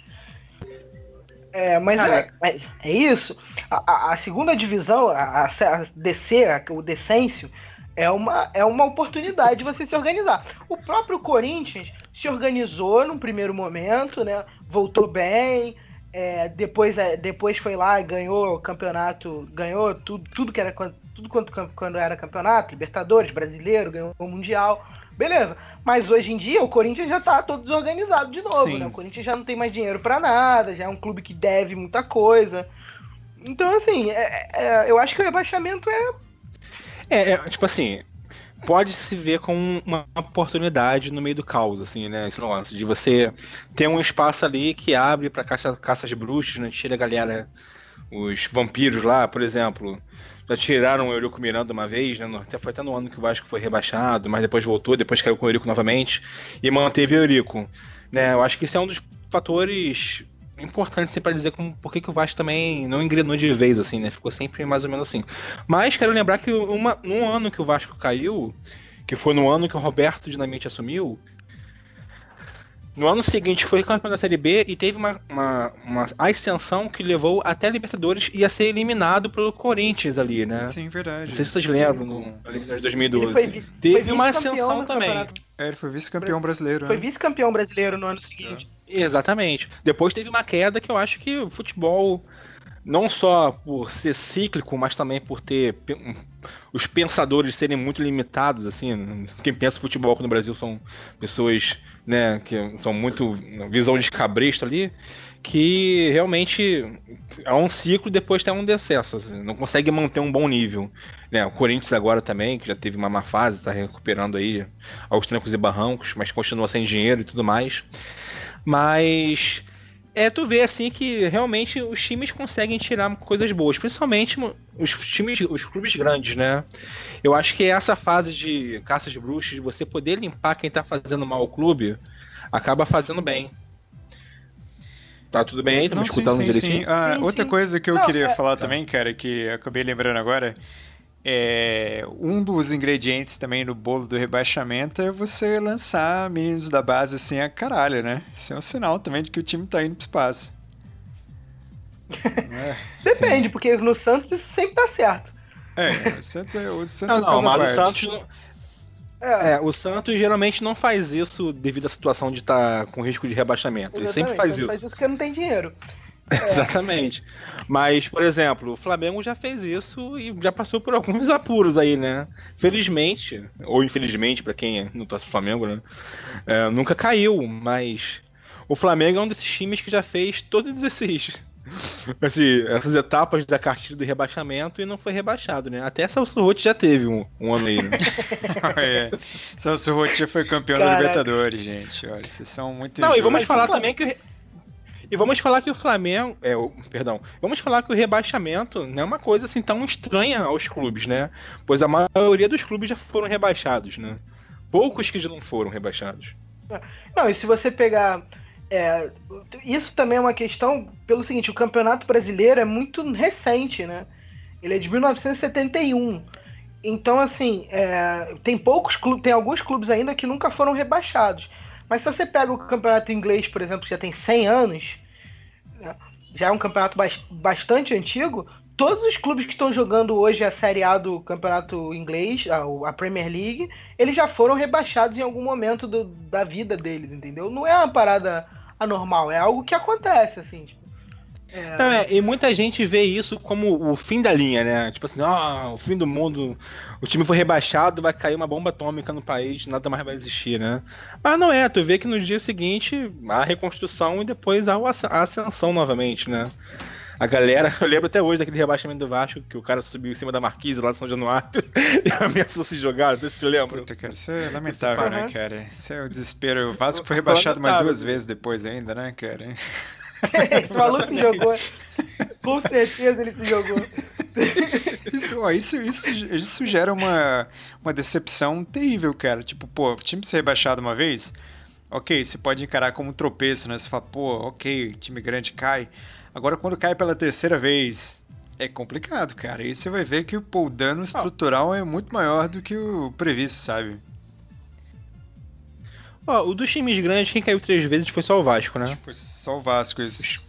É, mas é, é, isso. A, a, segunda divisão, a, a DC, o Decêncio, é uma, é uma oportunidade de você se organizar. O próprio Corinthians se organizou num primeiro momento, né? Voltou bem. É, depois, é, depois foi lá e ganhou o campeonato, ganhou tudo, tudo que era tudo quanto quando era campeonato, Libertadores, brasileiro, ganhou o Mundial. Beleza. Mas hoje em dia o Corinthians já tá todo desorganizado de novo, Sim. né? O Corinthians já não tem mais dinheiro para nada, já é um clube que deve muita coisa. Então, assim, é, é, eu acho que o rebaixamento é... é. É, tipo assim, pode se ver como uma oportunidade no meio do caos, assim, né? Esse lance de você ter um espaço ali que abre para caça, caças de bruxos, né? Tira a galera, os vampiros lá, por exemplo já tiraram o Eurico Miranda uma vez, né? Até foi até no ano que o Vasco foi rebaixado, mas depois voltou, depois caiu com o Eurico novamente e manteve o Eurico. Né? Eu acho que esse é um dos fatores importantes assim, para dizer como, por que, que o Vasco também não engrenou de vez, assim, né? Ficou sempre mais ou menos assim. Mas quero lembrar que uma, num ano que o Vasco caiu, que foi no ano que o Roberto Dinamite assumiu, no ano seguinte foi campeão da Série B e teve uma, uma, uma ascensão que levou até a Libertadores e a ser eliminado pelo Corinthians ali, né? Sim, verdade. Não sei se vocês lembram, no Libertadores de 2012. Foi, teve foi uma ascensão também. É, ele foi vice-campeão brasileiro. Foi né? vice-campeão brasileiro no ano seguinte. É. Exatamente. Depois teve uma queda que eu acho que o futebol não só por ser cíclico, mas também por ter os pensadores serem muito limitados, assim, quem pensa futebol aqui no Brasil são pessoas, né, que são muito visão de cabresto ali, que realmente é um ciclo e depois tem um decesso, assim, não consegue manter um bom nível. Né, o Corinthians agora também, que já teve uma má fase, está recuperando aí aos trancos e barrancos, mas continua sem dinheiro e tudo mais. Mas é tu vê assim que realmente os times conseguem tirar coisas boas, principalmente os times, os clubes grandes, né? Eu acho que essa fase de caça de bruxas, de você poder limpar quem tá fazendo mal ao clube, acaba fazendo bem. Tá tudo bem aí? Tá me escutando sim, direitinho? Sim. Ah, sim, outra sim. coisa que eu Não, queria é... falar tá. também, cara, que acabei lembrando agora, é, um dos ingredientes também no bolo do rebaixamento é você lançar meninos da base assim a caralho, né? Isso é um sinal também de que o time tá indo pro espaço. É, Depende, sim. porque no Santos isso sempre tá certo. É, o Santos é o Santos não, não, mas o Santos não... é. é. o Santos geralmente não faz isso devido à situação de estar tá com risco de rebaixamento. Ele sempre faz isso. faz isso porque não tem dinheiro. É. Exatamente. Mas, por exemplo, o Flamengo já fez isso e já passou por alguns apuros aí, né? Felizmente, ou infelizmente, para quem não torce pro Flamengo, né? É, nunca caiu, mas o Flamengo é um desses times que já fez todos esses esse, essas etapas da cartilha do rebaixamento e não foi rebaixado, né? Até Celso Rotti já teve um, um ano aí, né? é. Celso Rotti já foi campeão Caraca. da Libertadores, gente. Olha, vocês são muito Não, e vamos falar também que e vamos falar que o Flamengo, é, o, perdão, vamos falar que o rebaixamento não é uma coisa assim tão estranha aos clubes, né? Pois a maioria dos clubes já foram rebaixados, né? Poucos que já não foram rebaixados. Não, e se você pegar é, isso também é uma questão pelo seguinte, o Campeonato Brasileiro é muito recente, né? Ele é de 1971. Então, assim, é, tem poucos clubes, tem alguns clubes ainda que nunca foram rebaixados. Mas se você pega o campeonato inglês, por exemplo, que já tem 100 anos, né, já é um campeonato bastante antigo, todos os clubes que estão jogando hoje a Série A do campeonato inglês, a, Premier League, eles já foram rebaixados em algum momento do, da vida deles, entendeu? Não é uma parada anormal, é algo que acontece, assim. É. Não, é, e muita gente vê isso como o fim da linha, né? Tipo assim, ó, oh, o fim do mundo, o time foi rebaixado, vai cair uma bomba atômica no país, nada mais vai existir, né? Mas não é, tu vê que no dia seguinte há reconstrução e depois há a ascensão novamente, né? A galera, eu lembro até hoje daquele rebaixamento do Vasco, que o cara subiu em cima da marquise lá de São Januário e ameaçou se jogar, não sei se você lembra. Puta, cara, isso é lamentável, né, cara? Isso é o desespero. O Vasco foi rebaixado mais duas vezes depois ainda, né, cara? Esse maluco se jogou. Com certeza ele se jogou. Isso, ó, isso, isso, isso gera uma, uma decepção terrível, cara. Tipo, pô, o time ser rebaixado uma vez, ok, você pode encarar como um tropeço, né? Você fala, pô, ok, time grande cai. Agora, quando cai pela terceira vez, é complicado, cara. Aí você vai ver que pô, o dano estrutural é muito maior do que o previsto, sabe? Ó, o dos times grandes, quem caiu três vezes foi só o Vasco, né? Foi só o Vasco, isso.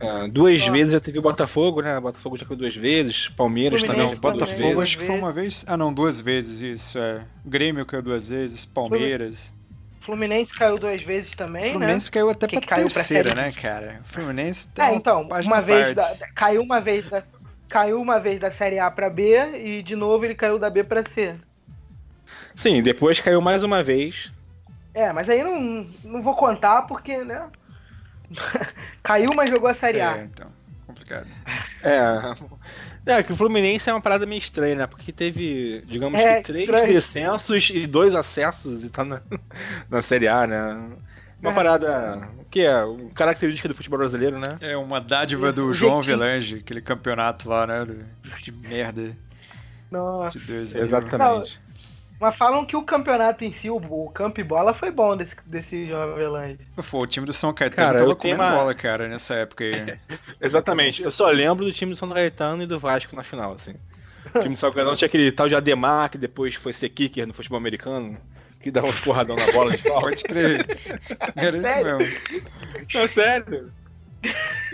É, duas vezes já teve o Botafogo, né? O Botafogo já caiu duas vezes, Palmeiras também. Não, Botafogo acho que foi uma vez. Ah, não, duas vezes, isso. É. Grêmio caiu duas vezes, Palmeiras. Fluminense caiu duas vezes também, Fluminense né? Fluminense caiu até pra caiu terceira, pra né, cara? Fluminense tem É, então, uma vez da, caiu uma vez da caiu uma vez da série A para B e de novo ele caiu da B para C. Sim, depois caiu mais uma vez é, mas aí não, não vou contar porque, né? Caiu, mas jogou a Série A. É, então, complicado. É. É, que o Fluminense é uma parada meio estranha, né? Porque teve, digamos é, que, três estranho. descensos e dois acessos e tá na, na Série A, né? Uma é. parada que é característica do futebol brasileiro, né? É uma dádiva do João Velange, aquele campeonato lá, né? De merda. Nossa. De Deus, Exatamente. Mas falam que o campeonato em si, o, o campo e bola, foi bom desse, desse Jovem Avelange. Pô, o time do São Caetano cara, tava comendo uma... bola, cara, nessa época aí. Exatamente. Eu só lembro do time do São Caetano e do Vasco na final, assim. O time do São Caetano tinha aquele tal de Ademar, que depois foi ser kicker no futebol americano, que dava um porradão na bola de Pode crer. Era isso mesmo. Não, sério.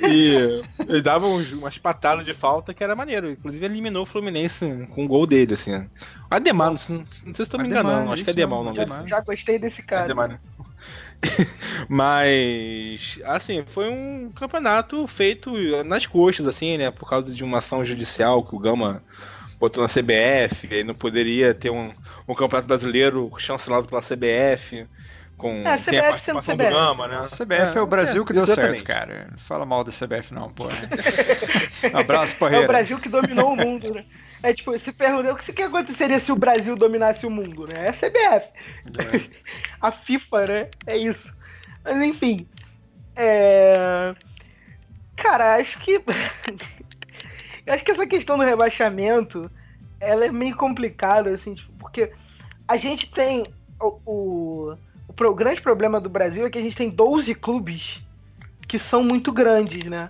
E ele dava uns, umas patadas de falta que era maneiro. Inclusive eliminou o Fluminense com o gol dele, assim. Ademar, não, não sei se estou me enganando, acho que é Ademar o nome dele. Já gostei desse cara. Ademar, né? Mas, assim, foi um campeonato feito nas coxas, assim, né? Por causa de uma ação judicial que o Gama botou na CBF, e não poderia ter um, um campeonato brasileiro chancelado pela CBF com é, a CBF a participação CBF. do Gama, né? CBF é, é o Brasil é, que deu exatamente. certo, cara. Não fala mal da CBF não, pô. Abraço, Parreira. É o Brasil que dominou o mundo, né? É tipo, se perguntou o que, que aconteceria se o Brasil dominasse o mundo, né? É a CBF. É. a FIFA, né? É isso. Mas enfim. É... Cara, acho que. Eu acho que essa questão do rebaixamento ela é meio complicada, assim, tipo, porque a gente tem o, o o grande problema do Brasil é que a gente tem 12 clubes que são muito grandes, né?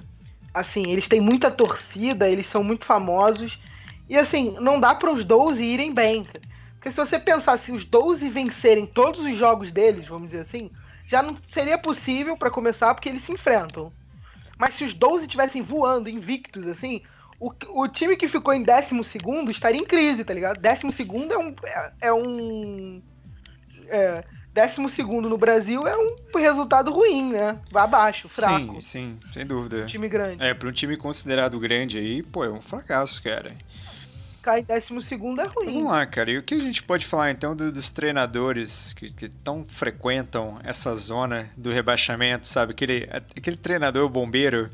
Assim, eles têm muita torcida, eles são muito famosos. E assim, não dá para os 12 irem bem. Porque se você pensar se os 12 vencerem todos os jogos deles, vamos dizer assim, já não seria possível para começar porque eles se enfrentam. Mas se os 12 estivessem voando, invictos, assim, o, o time que ficou em 12 estaria em crise, tá ligado? 12 é um. É, é um. É, décimo segundo no Brasil é um resultado ruim, né? Vai abaixo, fraco. Sim, sim, sem dúvida. Um time grande. É, para um time considerado grande aí, pô, é um fracasso, cara. Cair décimo segundo é ruim. Vamos lá, cara. E o que a gente pode falar então do, dos treinadores que, que tão frequentam essa zona do rebaixamento, sabe? Aquele, aquele treinador bombeiro,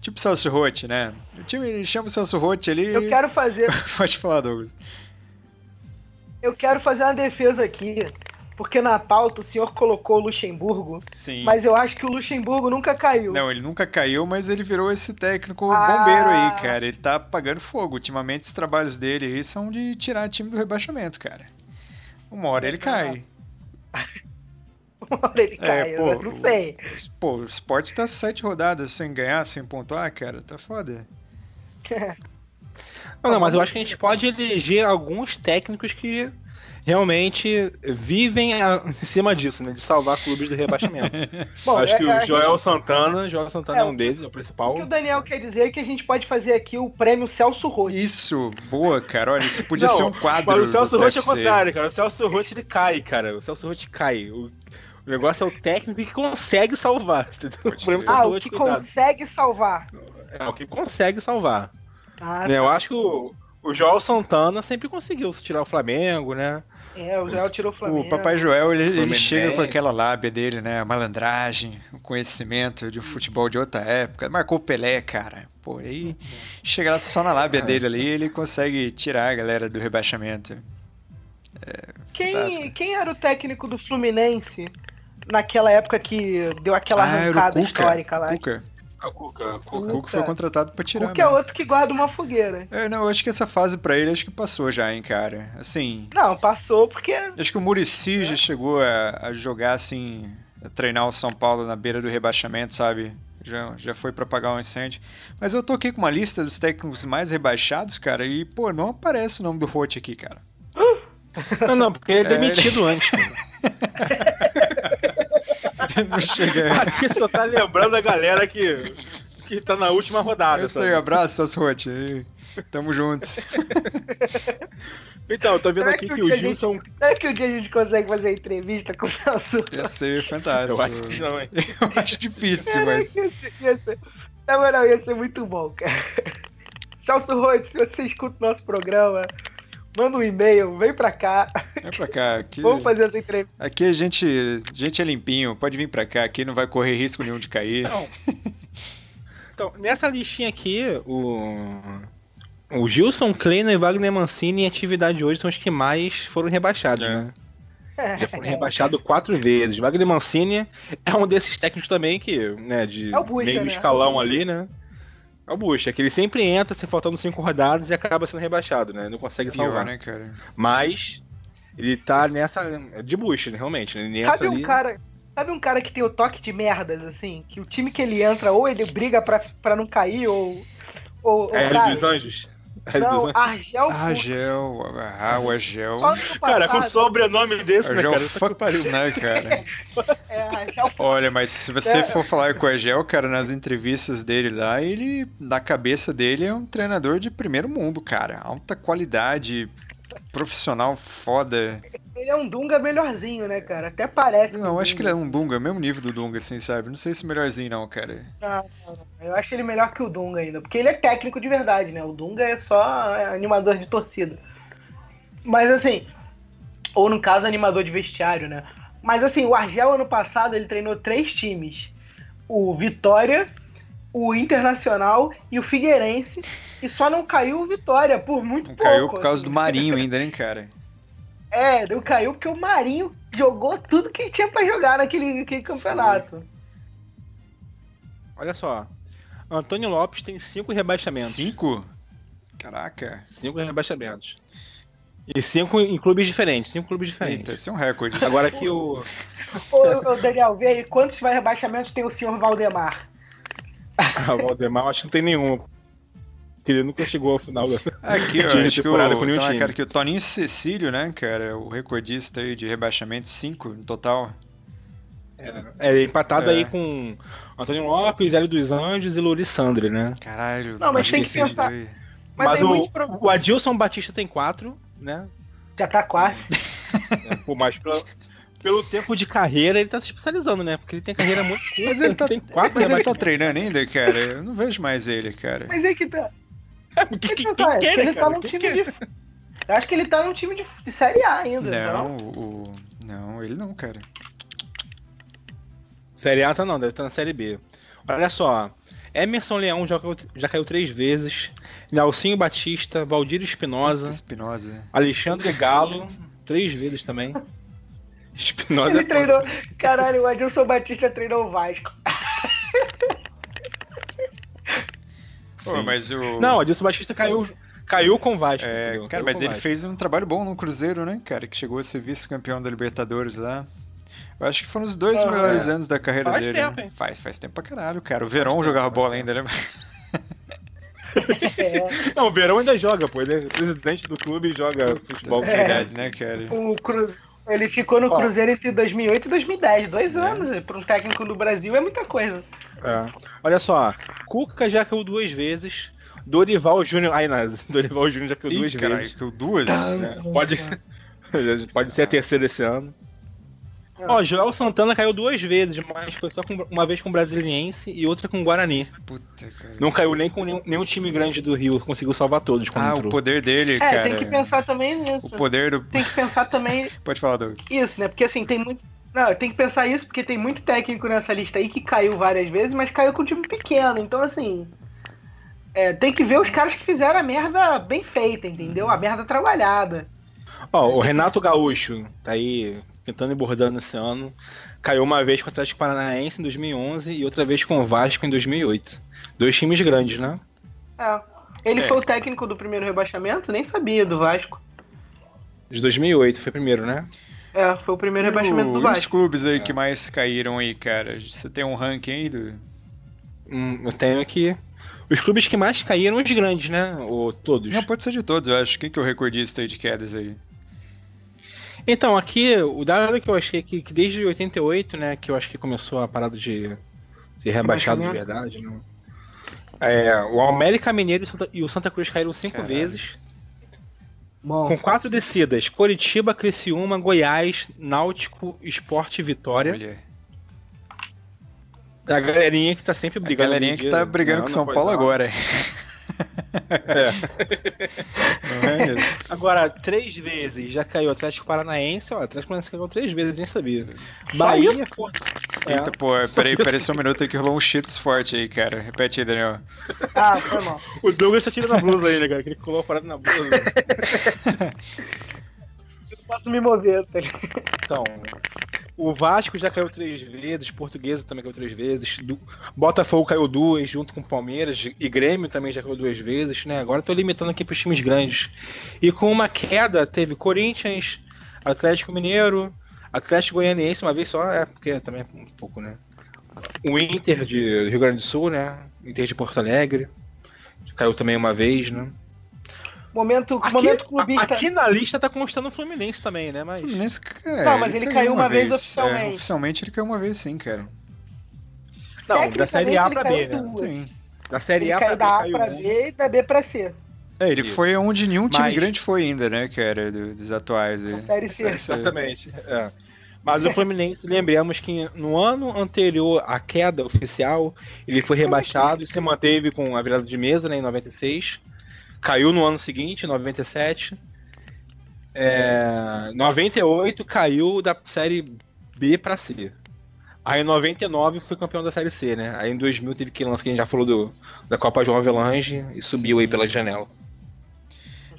tipo Celso Rotti, né? O time chama o Celso Rotti ali. Eu quero fazer. pode falar, Douglas. Eu quero fazer uma defesa aqui porque na pauta o senhor colocou o Luxemburgo. Sim. Mas eu acho que o Luxemburgo nunca caiu. Não, ele nunca caiu, mas ele virou esse técnico ah. bombeiro aí, cara. Ele tá pagando fogo. Ultimamente os trabalhos dele aí são de tirar time do rebaixamento, cara. Uma hora ele cai. Uma hora ele é, cai, pô, eu não sei. Pô, o esporte tá sete rodadas sem ganhar, sem pontuar, cara. Tá foda. Não, não, mas eu acho que a gente pode eleger alguns técnicos que realmente vivem a, em cima disso, né? De salvar clubes de rebaixamento. Bom, Acho é, que o é, Joel gente... Santana, Joel Santana é, é, um deles, é o principal. O que o Daniel quer dizer é que a gente pode fazer aqui o prêmio Celso Rotti. Isso, boa, cara. Olha, isso podia Não, ser um quadro. O Celso Rotti é o contrário, cara. O Celso Rotti ele cai, cara. O Celso Rotti cai. O, O negócio é o técnico que consegue salvar. O Ah, o que coitado. consegue salvar. É o que consegue salvar. Ah, Né, Eu acho que o, o Joel Santana sempre conseguiu tirar o Flamengo, né? é, o Joel tirou o Flamengo. O Papai Joel, ele, ele chega com aquela lábia dele, né? A malandragem, o conhecimento de um futebol de outra época. Marcou o Pelé, cara. Pô, aí chega lá só na lábia dele ali, ele consegue tirar a galera do rebaixamento. Quem, fantástico. quem era o técnico do Fluminense naquela época que deu aquela Ah, era o arrancada Cuca. histórica lá? Cuca. O Cuca, O Cuca. Cuca foi contratado pra tirar. Cuca é outro que guarda uma fogueira. É, não, eu acho que essa fase pra ele acho que passou já, hein, cara. Assim, Não, passou porque. acho que o Murici já chegou a, a jogar assim, a treinar o São Paulo na beira do rebaixamento, sabe? Já, já foi pra apagar um incêndio. Mas eu tô aqui com uma lista dos técnicos mais rebaixados, cara, e, pô, não aparece o nome do Rote aqui, cara. Não, não, porque ele é É, demitido antes. não chega. Aqui só tá lembrando a galera que, que tá na última rodada. É isso aí, abraço, seus Rote. aí. Tamo junto. Então, eu tô vendo Será aqui que que o o dia Gilson. Será que um dia a gente consegue fazer entrevista com o Celso? Ia ser fantástico. Eu acho que não, hein? Eu acho difícil, mas. Ia ser, ia ser, na moral, ia ser muito bom, cara. Celso Roito, se você escuta o nosso programa, manda um e-mail, vem pra cá. Vem pra cá. Aqui, Vamos fazer essa entrevista. aqui a gente, a gente é limpinho. Pode vir pra cá. Aqui não vai correr risco nenhum de cair. Não. Então, nessa listinha aqui, o. O Gilson Kleiner e Wagner Mancini em atividade hoje são os que mais foram rebaixados, É. né? Já foram rebaixados quatro vezes. Wagner Mancini é um desses técnicos também que, né, de É Bucha, meio né? escalão ali, né? É o Bucha, que ele sempre entra, se faltando cinco rodadas e acaba sendo rebaixado, né? Não consegue salvar. né, cara? Mas ele tá nessa de Bucha, né, realmente. né? Ele entra Sabe um ali- cara. Sabe um cara que tem o toque de merdas, assim? Que o time que ele entra, ou ele briga pra, pra não cair, ou. ou, ou É cara, dos Anjos. É não, Anjos. Argel Ah, Fux. Gel. Ah, o Argel. Cara, com sobrenome desse, né, Argel cara? Puta que Fux, pariu. né, cara? É, Argel. Olha, mas se você É. for falar com o Argel, cara, nas entrevistas dele lá, ele, na cabeça dele, é um treinador de primeiro mundo, cara. Alta qualidade, profissional foda. Ele é um Dunga melhorzinho, né, cara? Até parece. Não, um acho que ele é Dunga. um Dunga, mesmo nível do Dunga, assim, sabe? Não sei se melhorzinho, não, cara. Não. Eu acho ele melhor que o Dunga ainda. Porque ele é técnico de verdade, né? O Dunga é só é, animador de torcida. Mas assim. Ou no caso, animador de vestiário, né? Mas assim, o Argel ano passado ele treinou três times: o Vitória, o Internacional e o Figueirense. E só não caiu o Vitória por muito Não pouco. caiu por causa assim. do Marinho ainda, né, cara? É, não caiu porque o Marinho jogou tudo que tinha pra jogar naquele, naquele campeonato. Olha só. Antônio Lopes tem cinco rebaixamentos. Cinco? Caraca. Cinco rebaixamentos. E cinco em clubes diferentes. Cinco clubes diferentes. Eita, esse é um recorde. Agora que o. Ô, ô, Daniel, vê aí, quantos vai rebaixamentos tem o senhor Valdemar? Ah, o Valdemar, acho que não tem nenhum. Porque ele nunca chegou ao final da. Aqui, ó, acho que o, temporada com nenhum então, time. cara, que o Toninho Cecílio, né, cara, o recordista aí de rebaixamento, cinco no total. É empatado É. aí com Antônio Lopes, Hélio dos Anjos e Louri Sandri, né? Caralho. Não, mas tem que pensar- aí- Mas, o, pro- o Adilson Batista tem quatro, né? já tá quase. É, Pô, mas pelo, pelo tempo de carreira ele tá se especializando, né? Porque ele tem carreira muito curta. Mas ele tá, tem quatro mas ele tá treinando ainda, cara. Eu não vejo mais ele, cara. Mas é que tá. Quem, quem, Quem, quem tá, é, quer, porque né, ele tá num Quem time quer? de. Eu acho que ele tá num time de, de Série A ainda. Não, Não. o, não, ele não, cara. Série A tá não, deve estar na Série B. Olha só. Emerson Leão já, caiu- já caiu três vezes. Nelsinho Batista, Valdir Espinosa, Espinosa. Alexandre Galo, três vezes também. Espinosa Ele treinou. Caralho, o Adilson Batista treinou o Vasco. Pô, mas o. Não, Adilson Batista caiu, caiu com o Vasco. É, entendeu? cara, Caiu mas ele Vasco. fez um trabalho bom no Cruzeiro, né, cara? Que chegou a ser vice-campeão da Libertadores lá. Eu acho que foram os dois Ah, melhores é. anos da carreira Faz dele. tempo, né? hein? Faz, faz tempo pra caralho, cara. O Verón jogava bola ainda, né? É, Não, o Verão ainda joga, pô. Ele é presidente do clube e joga futebol. É. Verdade, né, cara? o Cru... Ele ficou no Ó. Cruzeiro entre 2008 e 2010. Dois É. anos. Para um técnico do Brasil é muita coisa. É. Olha só, Cuca já caiu duas vezes. Dorival Júnior. Ai, não, Dorival Júnior já caiu duas Ih, caralho, vezes. que duas. né? Pode, pode ser a terceira esse ano. Ó, Joel Santana caiu duas vezes, mas foi só com, uma vez com o Brasiliense e outra com o Guarani. Puta, cara. Não caiu nem com nenhum, nenhum time grande do Rio, conseguiu salvar todos Ah, entrou. o poder dele, É, cara. tem que pensar também nisso. O poder do. Tem que pensar também Pode falar, Doug. isso, né? Porque assim, tem muito. Não, tem que pensar isso porque tem muito técnico nessa lista aí que caiu várias vezes, mas caiu com um time pequeno. Então, assim. é, tem que ver os caras que fizeram a merda bem feita, entendeu? A merda trabalhada. Ó, o Renato Gaúcho tá aí pintando e bordando esse ano. Caiu uma vez com o Atlético Paranaense em 2011 e outra vez com o Vasco em 2008. Dois times grandes, né? É. Ele É. foi o técnico do primeiro rebaixamento, nem sabia do Vasco. De 2008 foi primeiro, né? É, foi o primeiro rebaixamento O- do e os Vasco. clubes É. aí que mais caíram aí, cara? Você tem um ranking aí do. Hum, eu tenho aqui. Os clubes que mais caíram, os grandes, né? Ou todos. Não, pode ser de todos, eu acho. Quem que é o recordista aí de quedas aí? Então, aqui, o dado que eu achei que, que desde 88, né, que eu acho que começou a parada de ser rebaixado de verdade, né? É, o América Mineiro e o Santa- e o Santa Cruz caíram cinco Caralho. vezes, Bom, com quatro descidas: Coritiba, Criciúma, Goiás, Náutico, Esporte e Vitória. Olha. A galerinha que tá sempre A brigando. galerinha no que tá brigando não, com São Paulo não. agora. É. É? Agora, três vezes já caiu o Atlético Paranaense, ó, o Atlético Paranaense caiu três vezes, nem sabia. Bahia, pô. É. Eita, pô, peraí, peraí só um minuto aí que rolou um cheetos forte aí, cara. Repete aí, Daniel. ah, foi mal. O Douglas tá tirando a blusa ainda, cara, que ele colou a parada na blusa. Posso me mover, tá? Então, o Vasco já caiu três vezes, Portuguesa também caiu três vezes, do- Botafogo caiu duas, junto com Palmeiras, e Grêmio também já caiu duas vezes, né? Agora tô limitando aqui pros times grandes. E com uma queda, teve Corinthians, Atlético Mineiro, Atlético Goianiense uma vez só, é, porque também é um pouco, né? O Inter de Rio Grande do Sul, né? Inter de Porto Alegre, caiu também uma vez, né? Momento, Aqui, momento clubista. aqui na lista tá constando o Fluminense também, né? Mas. Fluminense, cara. Não, mas ele caiu uma vez oficialmente. É, oficialmente ele caiu uma vez sim, cara. Não, da Série A pra B, ele né? caiu duas. Sim. Da Série Ele A pra caiu B da A caiu pra um. B e da B pra C. É, ele Isso. foi onde nenhum time Mas- grande foi ainda, né, cara, do- dos atuais. aí. C. Série C. Exatamente. é. Mas o Fluminense, lembramos que no ano anterior à queda oficial, ele foi rebaixado e se manteve com a virada de mesa né, em 96. Caiu no ano seguinte, em 97. É, 98 caiu da série B pra C. Aí em 99 foi campeão da série C, né? Aí em 2000 teve que lance que a gente já falou do, da Copa João Avelange e subiu aí pela janela.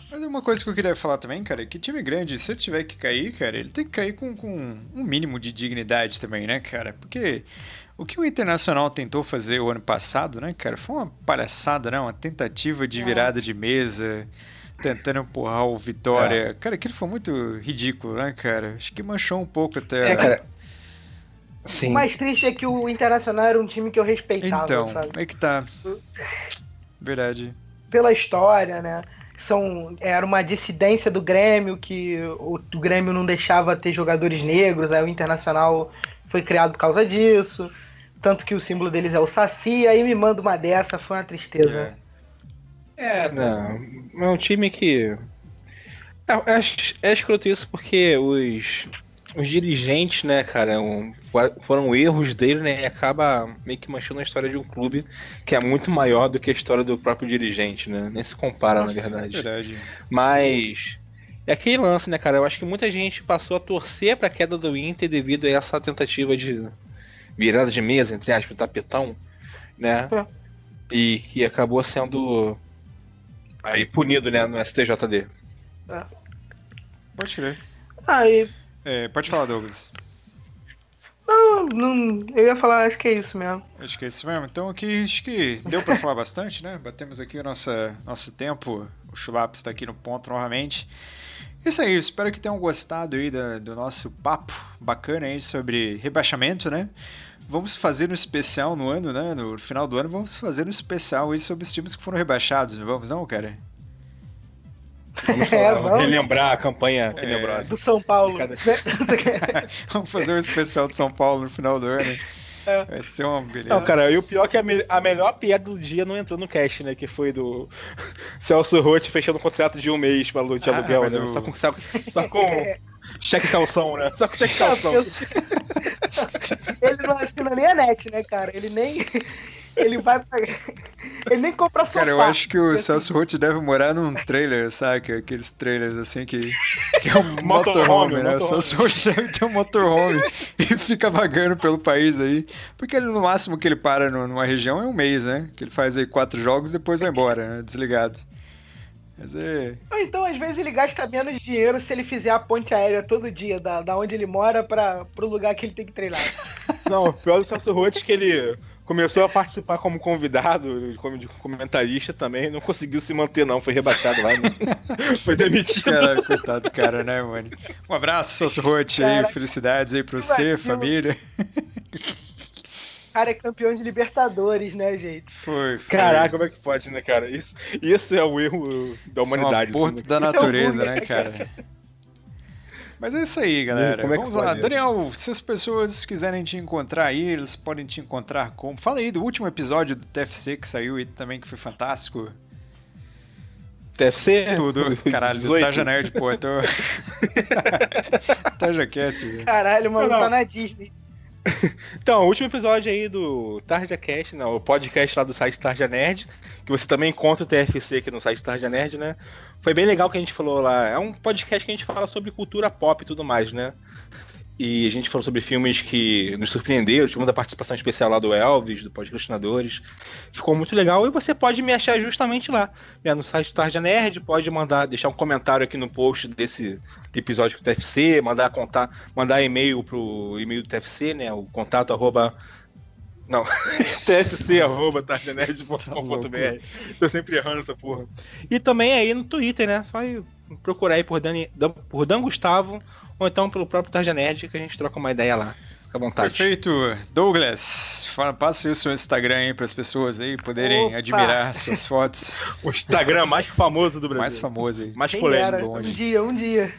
Mas uma coisa que eu queria falar também, cara, é que time grande, se ele tiver que cair, cara, ele tem que cair com, com um mínimo de dignidade também, né, cara? Porque o que o Internacional tentou fazer o ano passado, né, cara, foi uma palhaçada, né? Uma tentativa de É. virada de mesa, tentando empurrar o Vitória. Cara, aquilo foi muito ridículo, né, cara? Acho que manchou um pouco até. É, cara. O Sim. mais triste é que o Internacional era um time que eu respeitava, Então, sabe? aí que tá. Verdade. Pela história, né? São, era uma dissidência do Grêmio, que o, o Grêmio não deixava ter jogadores negros, aí o Internacional foi criado por causa disso. Tanto que o símbolo deles é o Saci, aí me manda uma dessa, foi uma tristeza. É. É, não. É um time que. É, é, é escroto isso porque os, os dirigentes, né, cara, um, foram erros dele, né? E acaba meio que manchando a história de um clube que é muito maior do que a história do próprio dirigente, né? Nem se compara, na verdade. Verdade. Mas. É aquele lance, né, cara? Eu acho que muita gente passou a torcer pra queda do Inter devido a essa tentativa de virada de mesa, entre aspas, tapetão, né? É. E que acabou sendo aí punido, né, no STJD. Pode crer. Aí, É, pode falar, Douglas. Não, não, eu ia falar, acho que é isso mesmo. Acho que é isso mesmo. Então aqui acho que deu pra falar bastante, né? Batemos aqui o nosso, nosso tempo. O Chulap está aqui no ponto novamente. Isso aí, espero que tenham gostado aí da- do nosso papo bacana aí sobre rebaixamento, né? Vamos fazer um especial no ano, né? No final do ano, vamos fazer um especial aí sobre os times que foram rebaixados, não vamos não, cara? Vamos, É, falar, vamos. relembrar a campanha tenebrosa. Do São Paulo. Cada- vamos fazer um especial de São Paulo no final do ano. É. Vai ser uma beleza. Não, cara, e o pior é que a, me- a melhor piada do dia não entrou no cast, né? Que foi do Celso Roth fechando um contrato de um mês pra de Ah, aluguel, né? o- Só com, só, só com cheque calção, né? Só com cheque calção. eu- Ele não assina nem a net, né, cara? Ele nem. Ele vai pra... Ele nem compra sofá. Cara, eu acho que o Assim, Celso Roth deve morar num trailer, sabe? Aqueles trailers assim que, que é um Motorhome, motorhome, né? O motorhome. Celso Roth deve ter um motorhome e fica vagando pelo país aí. Porque ele, no máximo que ele para no- numa região é um mês, né? Que ele faz aí quatro jogos e depois vai embora, né? Desligado. Mas é. Ou então, às vezes, ele gasta menos dinheiro se ele fizer a ponte aérea todo dia, da, da onde ele mora pra, pro lugar que ele tem que treinar. Não, o pior do Celso Roth é que ele começou a participar como convidado, como de comentarista também, não conseguiu se manter não, foi rebaixado lá, né? foi demitido. Caralho, coitado do cara, né, mano? Um abraço, Celso aí, Cara, felicidades aí pra você, família. O cara é campeão de Libertadores, né, gente? Foi, foi. Caraca, como é que pode, né, cara? Isso, isso é o erro da Isso é um humanidade. aborto assim, né? da natureza, é um né, cara? Mas é isso aí, galera. Como é que Vamos lá. pode? Daniel, se as pessoas quiserem te encontrar aí, eles podem te encontrar como? Fala aí do último episódio do TFC que saiu aí também, que foi fantástico. TFC? Tudo. Caralho, do 18. Taja Nerd, pô, tô... Taja Cast, velho. Caralho, mano, Não, não. tá na Disney. Então, o último episódio aí do Tarja Cast, não, o podcast lá do site Tarja Nerd, que você também encontra o TFC aqui no site Tarja Nerd, né? Foi bem legal que a gente falou lá. É um podcast que a gente fala sobre cultura pop e tudo mais, né? E a gente falou sobre filmes que nos surpreenderam, tivemos a participação especial lá do Elvis, do Podcastinadores. Ficou muito legal e você pode me achar justamente lá, no site Tarja Nerd, pode mandar, deixar um comentário aqui no post desse episódio com o TFC, mandar contar, mandar e-mail pro e-mail do TFC, né, o contato arroba não, tfc arroba tarjanerd.com.br Tô sempre errando essa porra. E também aí no Twitter, né? Só procurar aí por, Dani, Dan- por Dan Gustavo ou então pelo próprio Tarja Nerd que a gente troca uma ideia lá. Fica à vontade. Perfeito. Douglas, fala, passe aí o seu Instagram aí para as pessoas aí poderem Opa. admirar suas fotos. O Instagram mais famoso do Brasil. Mais famoso aí. Mais polêmico. Um dia, um dia.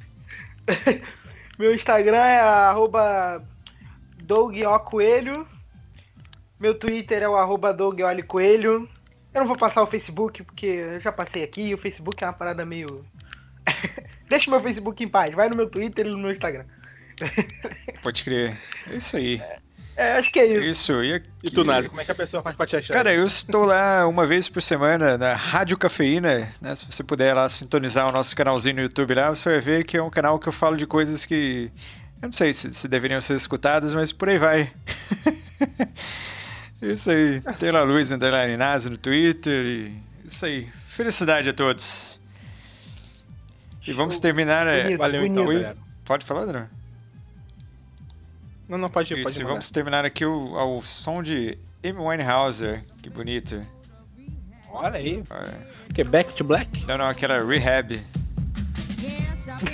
Meu Instagram é arroba Doug O Coelho. Meu Twitter é o arroba Doug Oli Coelho. Eu não vou passar o Facebook, porque eu já passei aqui e o Facebook é uma parada meio. Deixa meu Facebook em paz, vai no meu Twitter e no meu Instagram. Pode crer. É isso aí. É, acho que é isso. Isso. E, aqui... E tu, Nazi, como é que a pessoa faz pra te achar? Cara, eu estou lá uma vez por semana na Rádio Cafeína, né? Se você puder lá sintonizar o nosso canalzinho no YouTube lá, você vai ver que é um canal que eu falo de coisas que eu não sei se, se deveriam ser escutadas, mas por aí vai. isso aí. Tem lá Luiz Underline Nazi no Twitter e isso aí. Felicidade a todos. E vamos terminar. é, Bonito, Valeu então, bonito. galera. Pode falar, Adriano? Não, não, pode, Isso, pode mandar. vamos terminar aqui o, ao som de Amy Winehouser. Que bonito. Olha aí. Olha. Que é Back to Black? Não, não, aquela Rehab.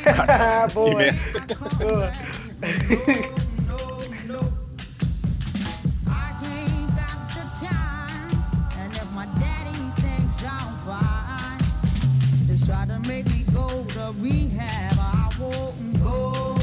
Ah, boa. Boa. try to make me go to rehab. I won't go,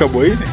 acabou aí, gente?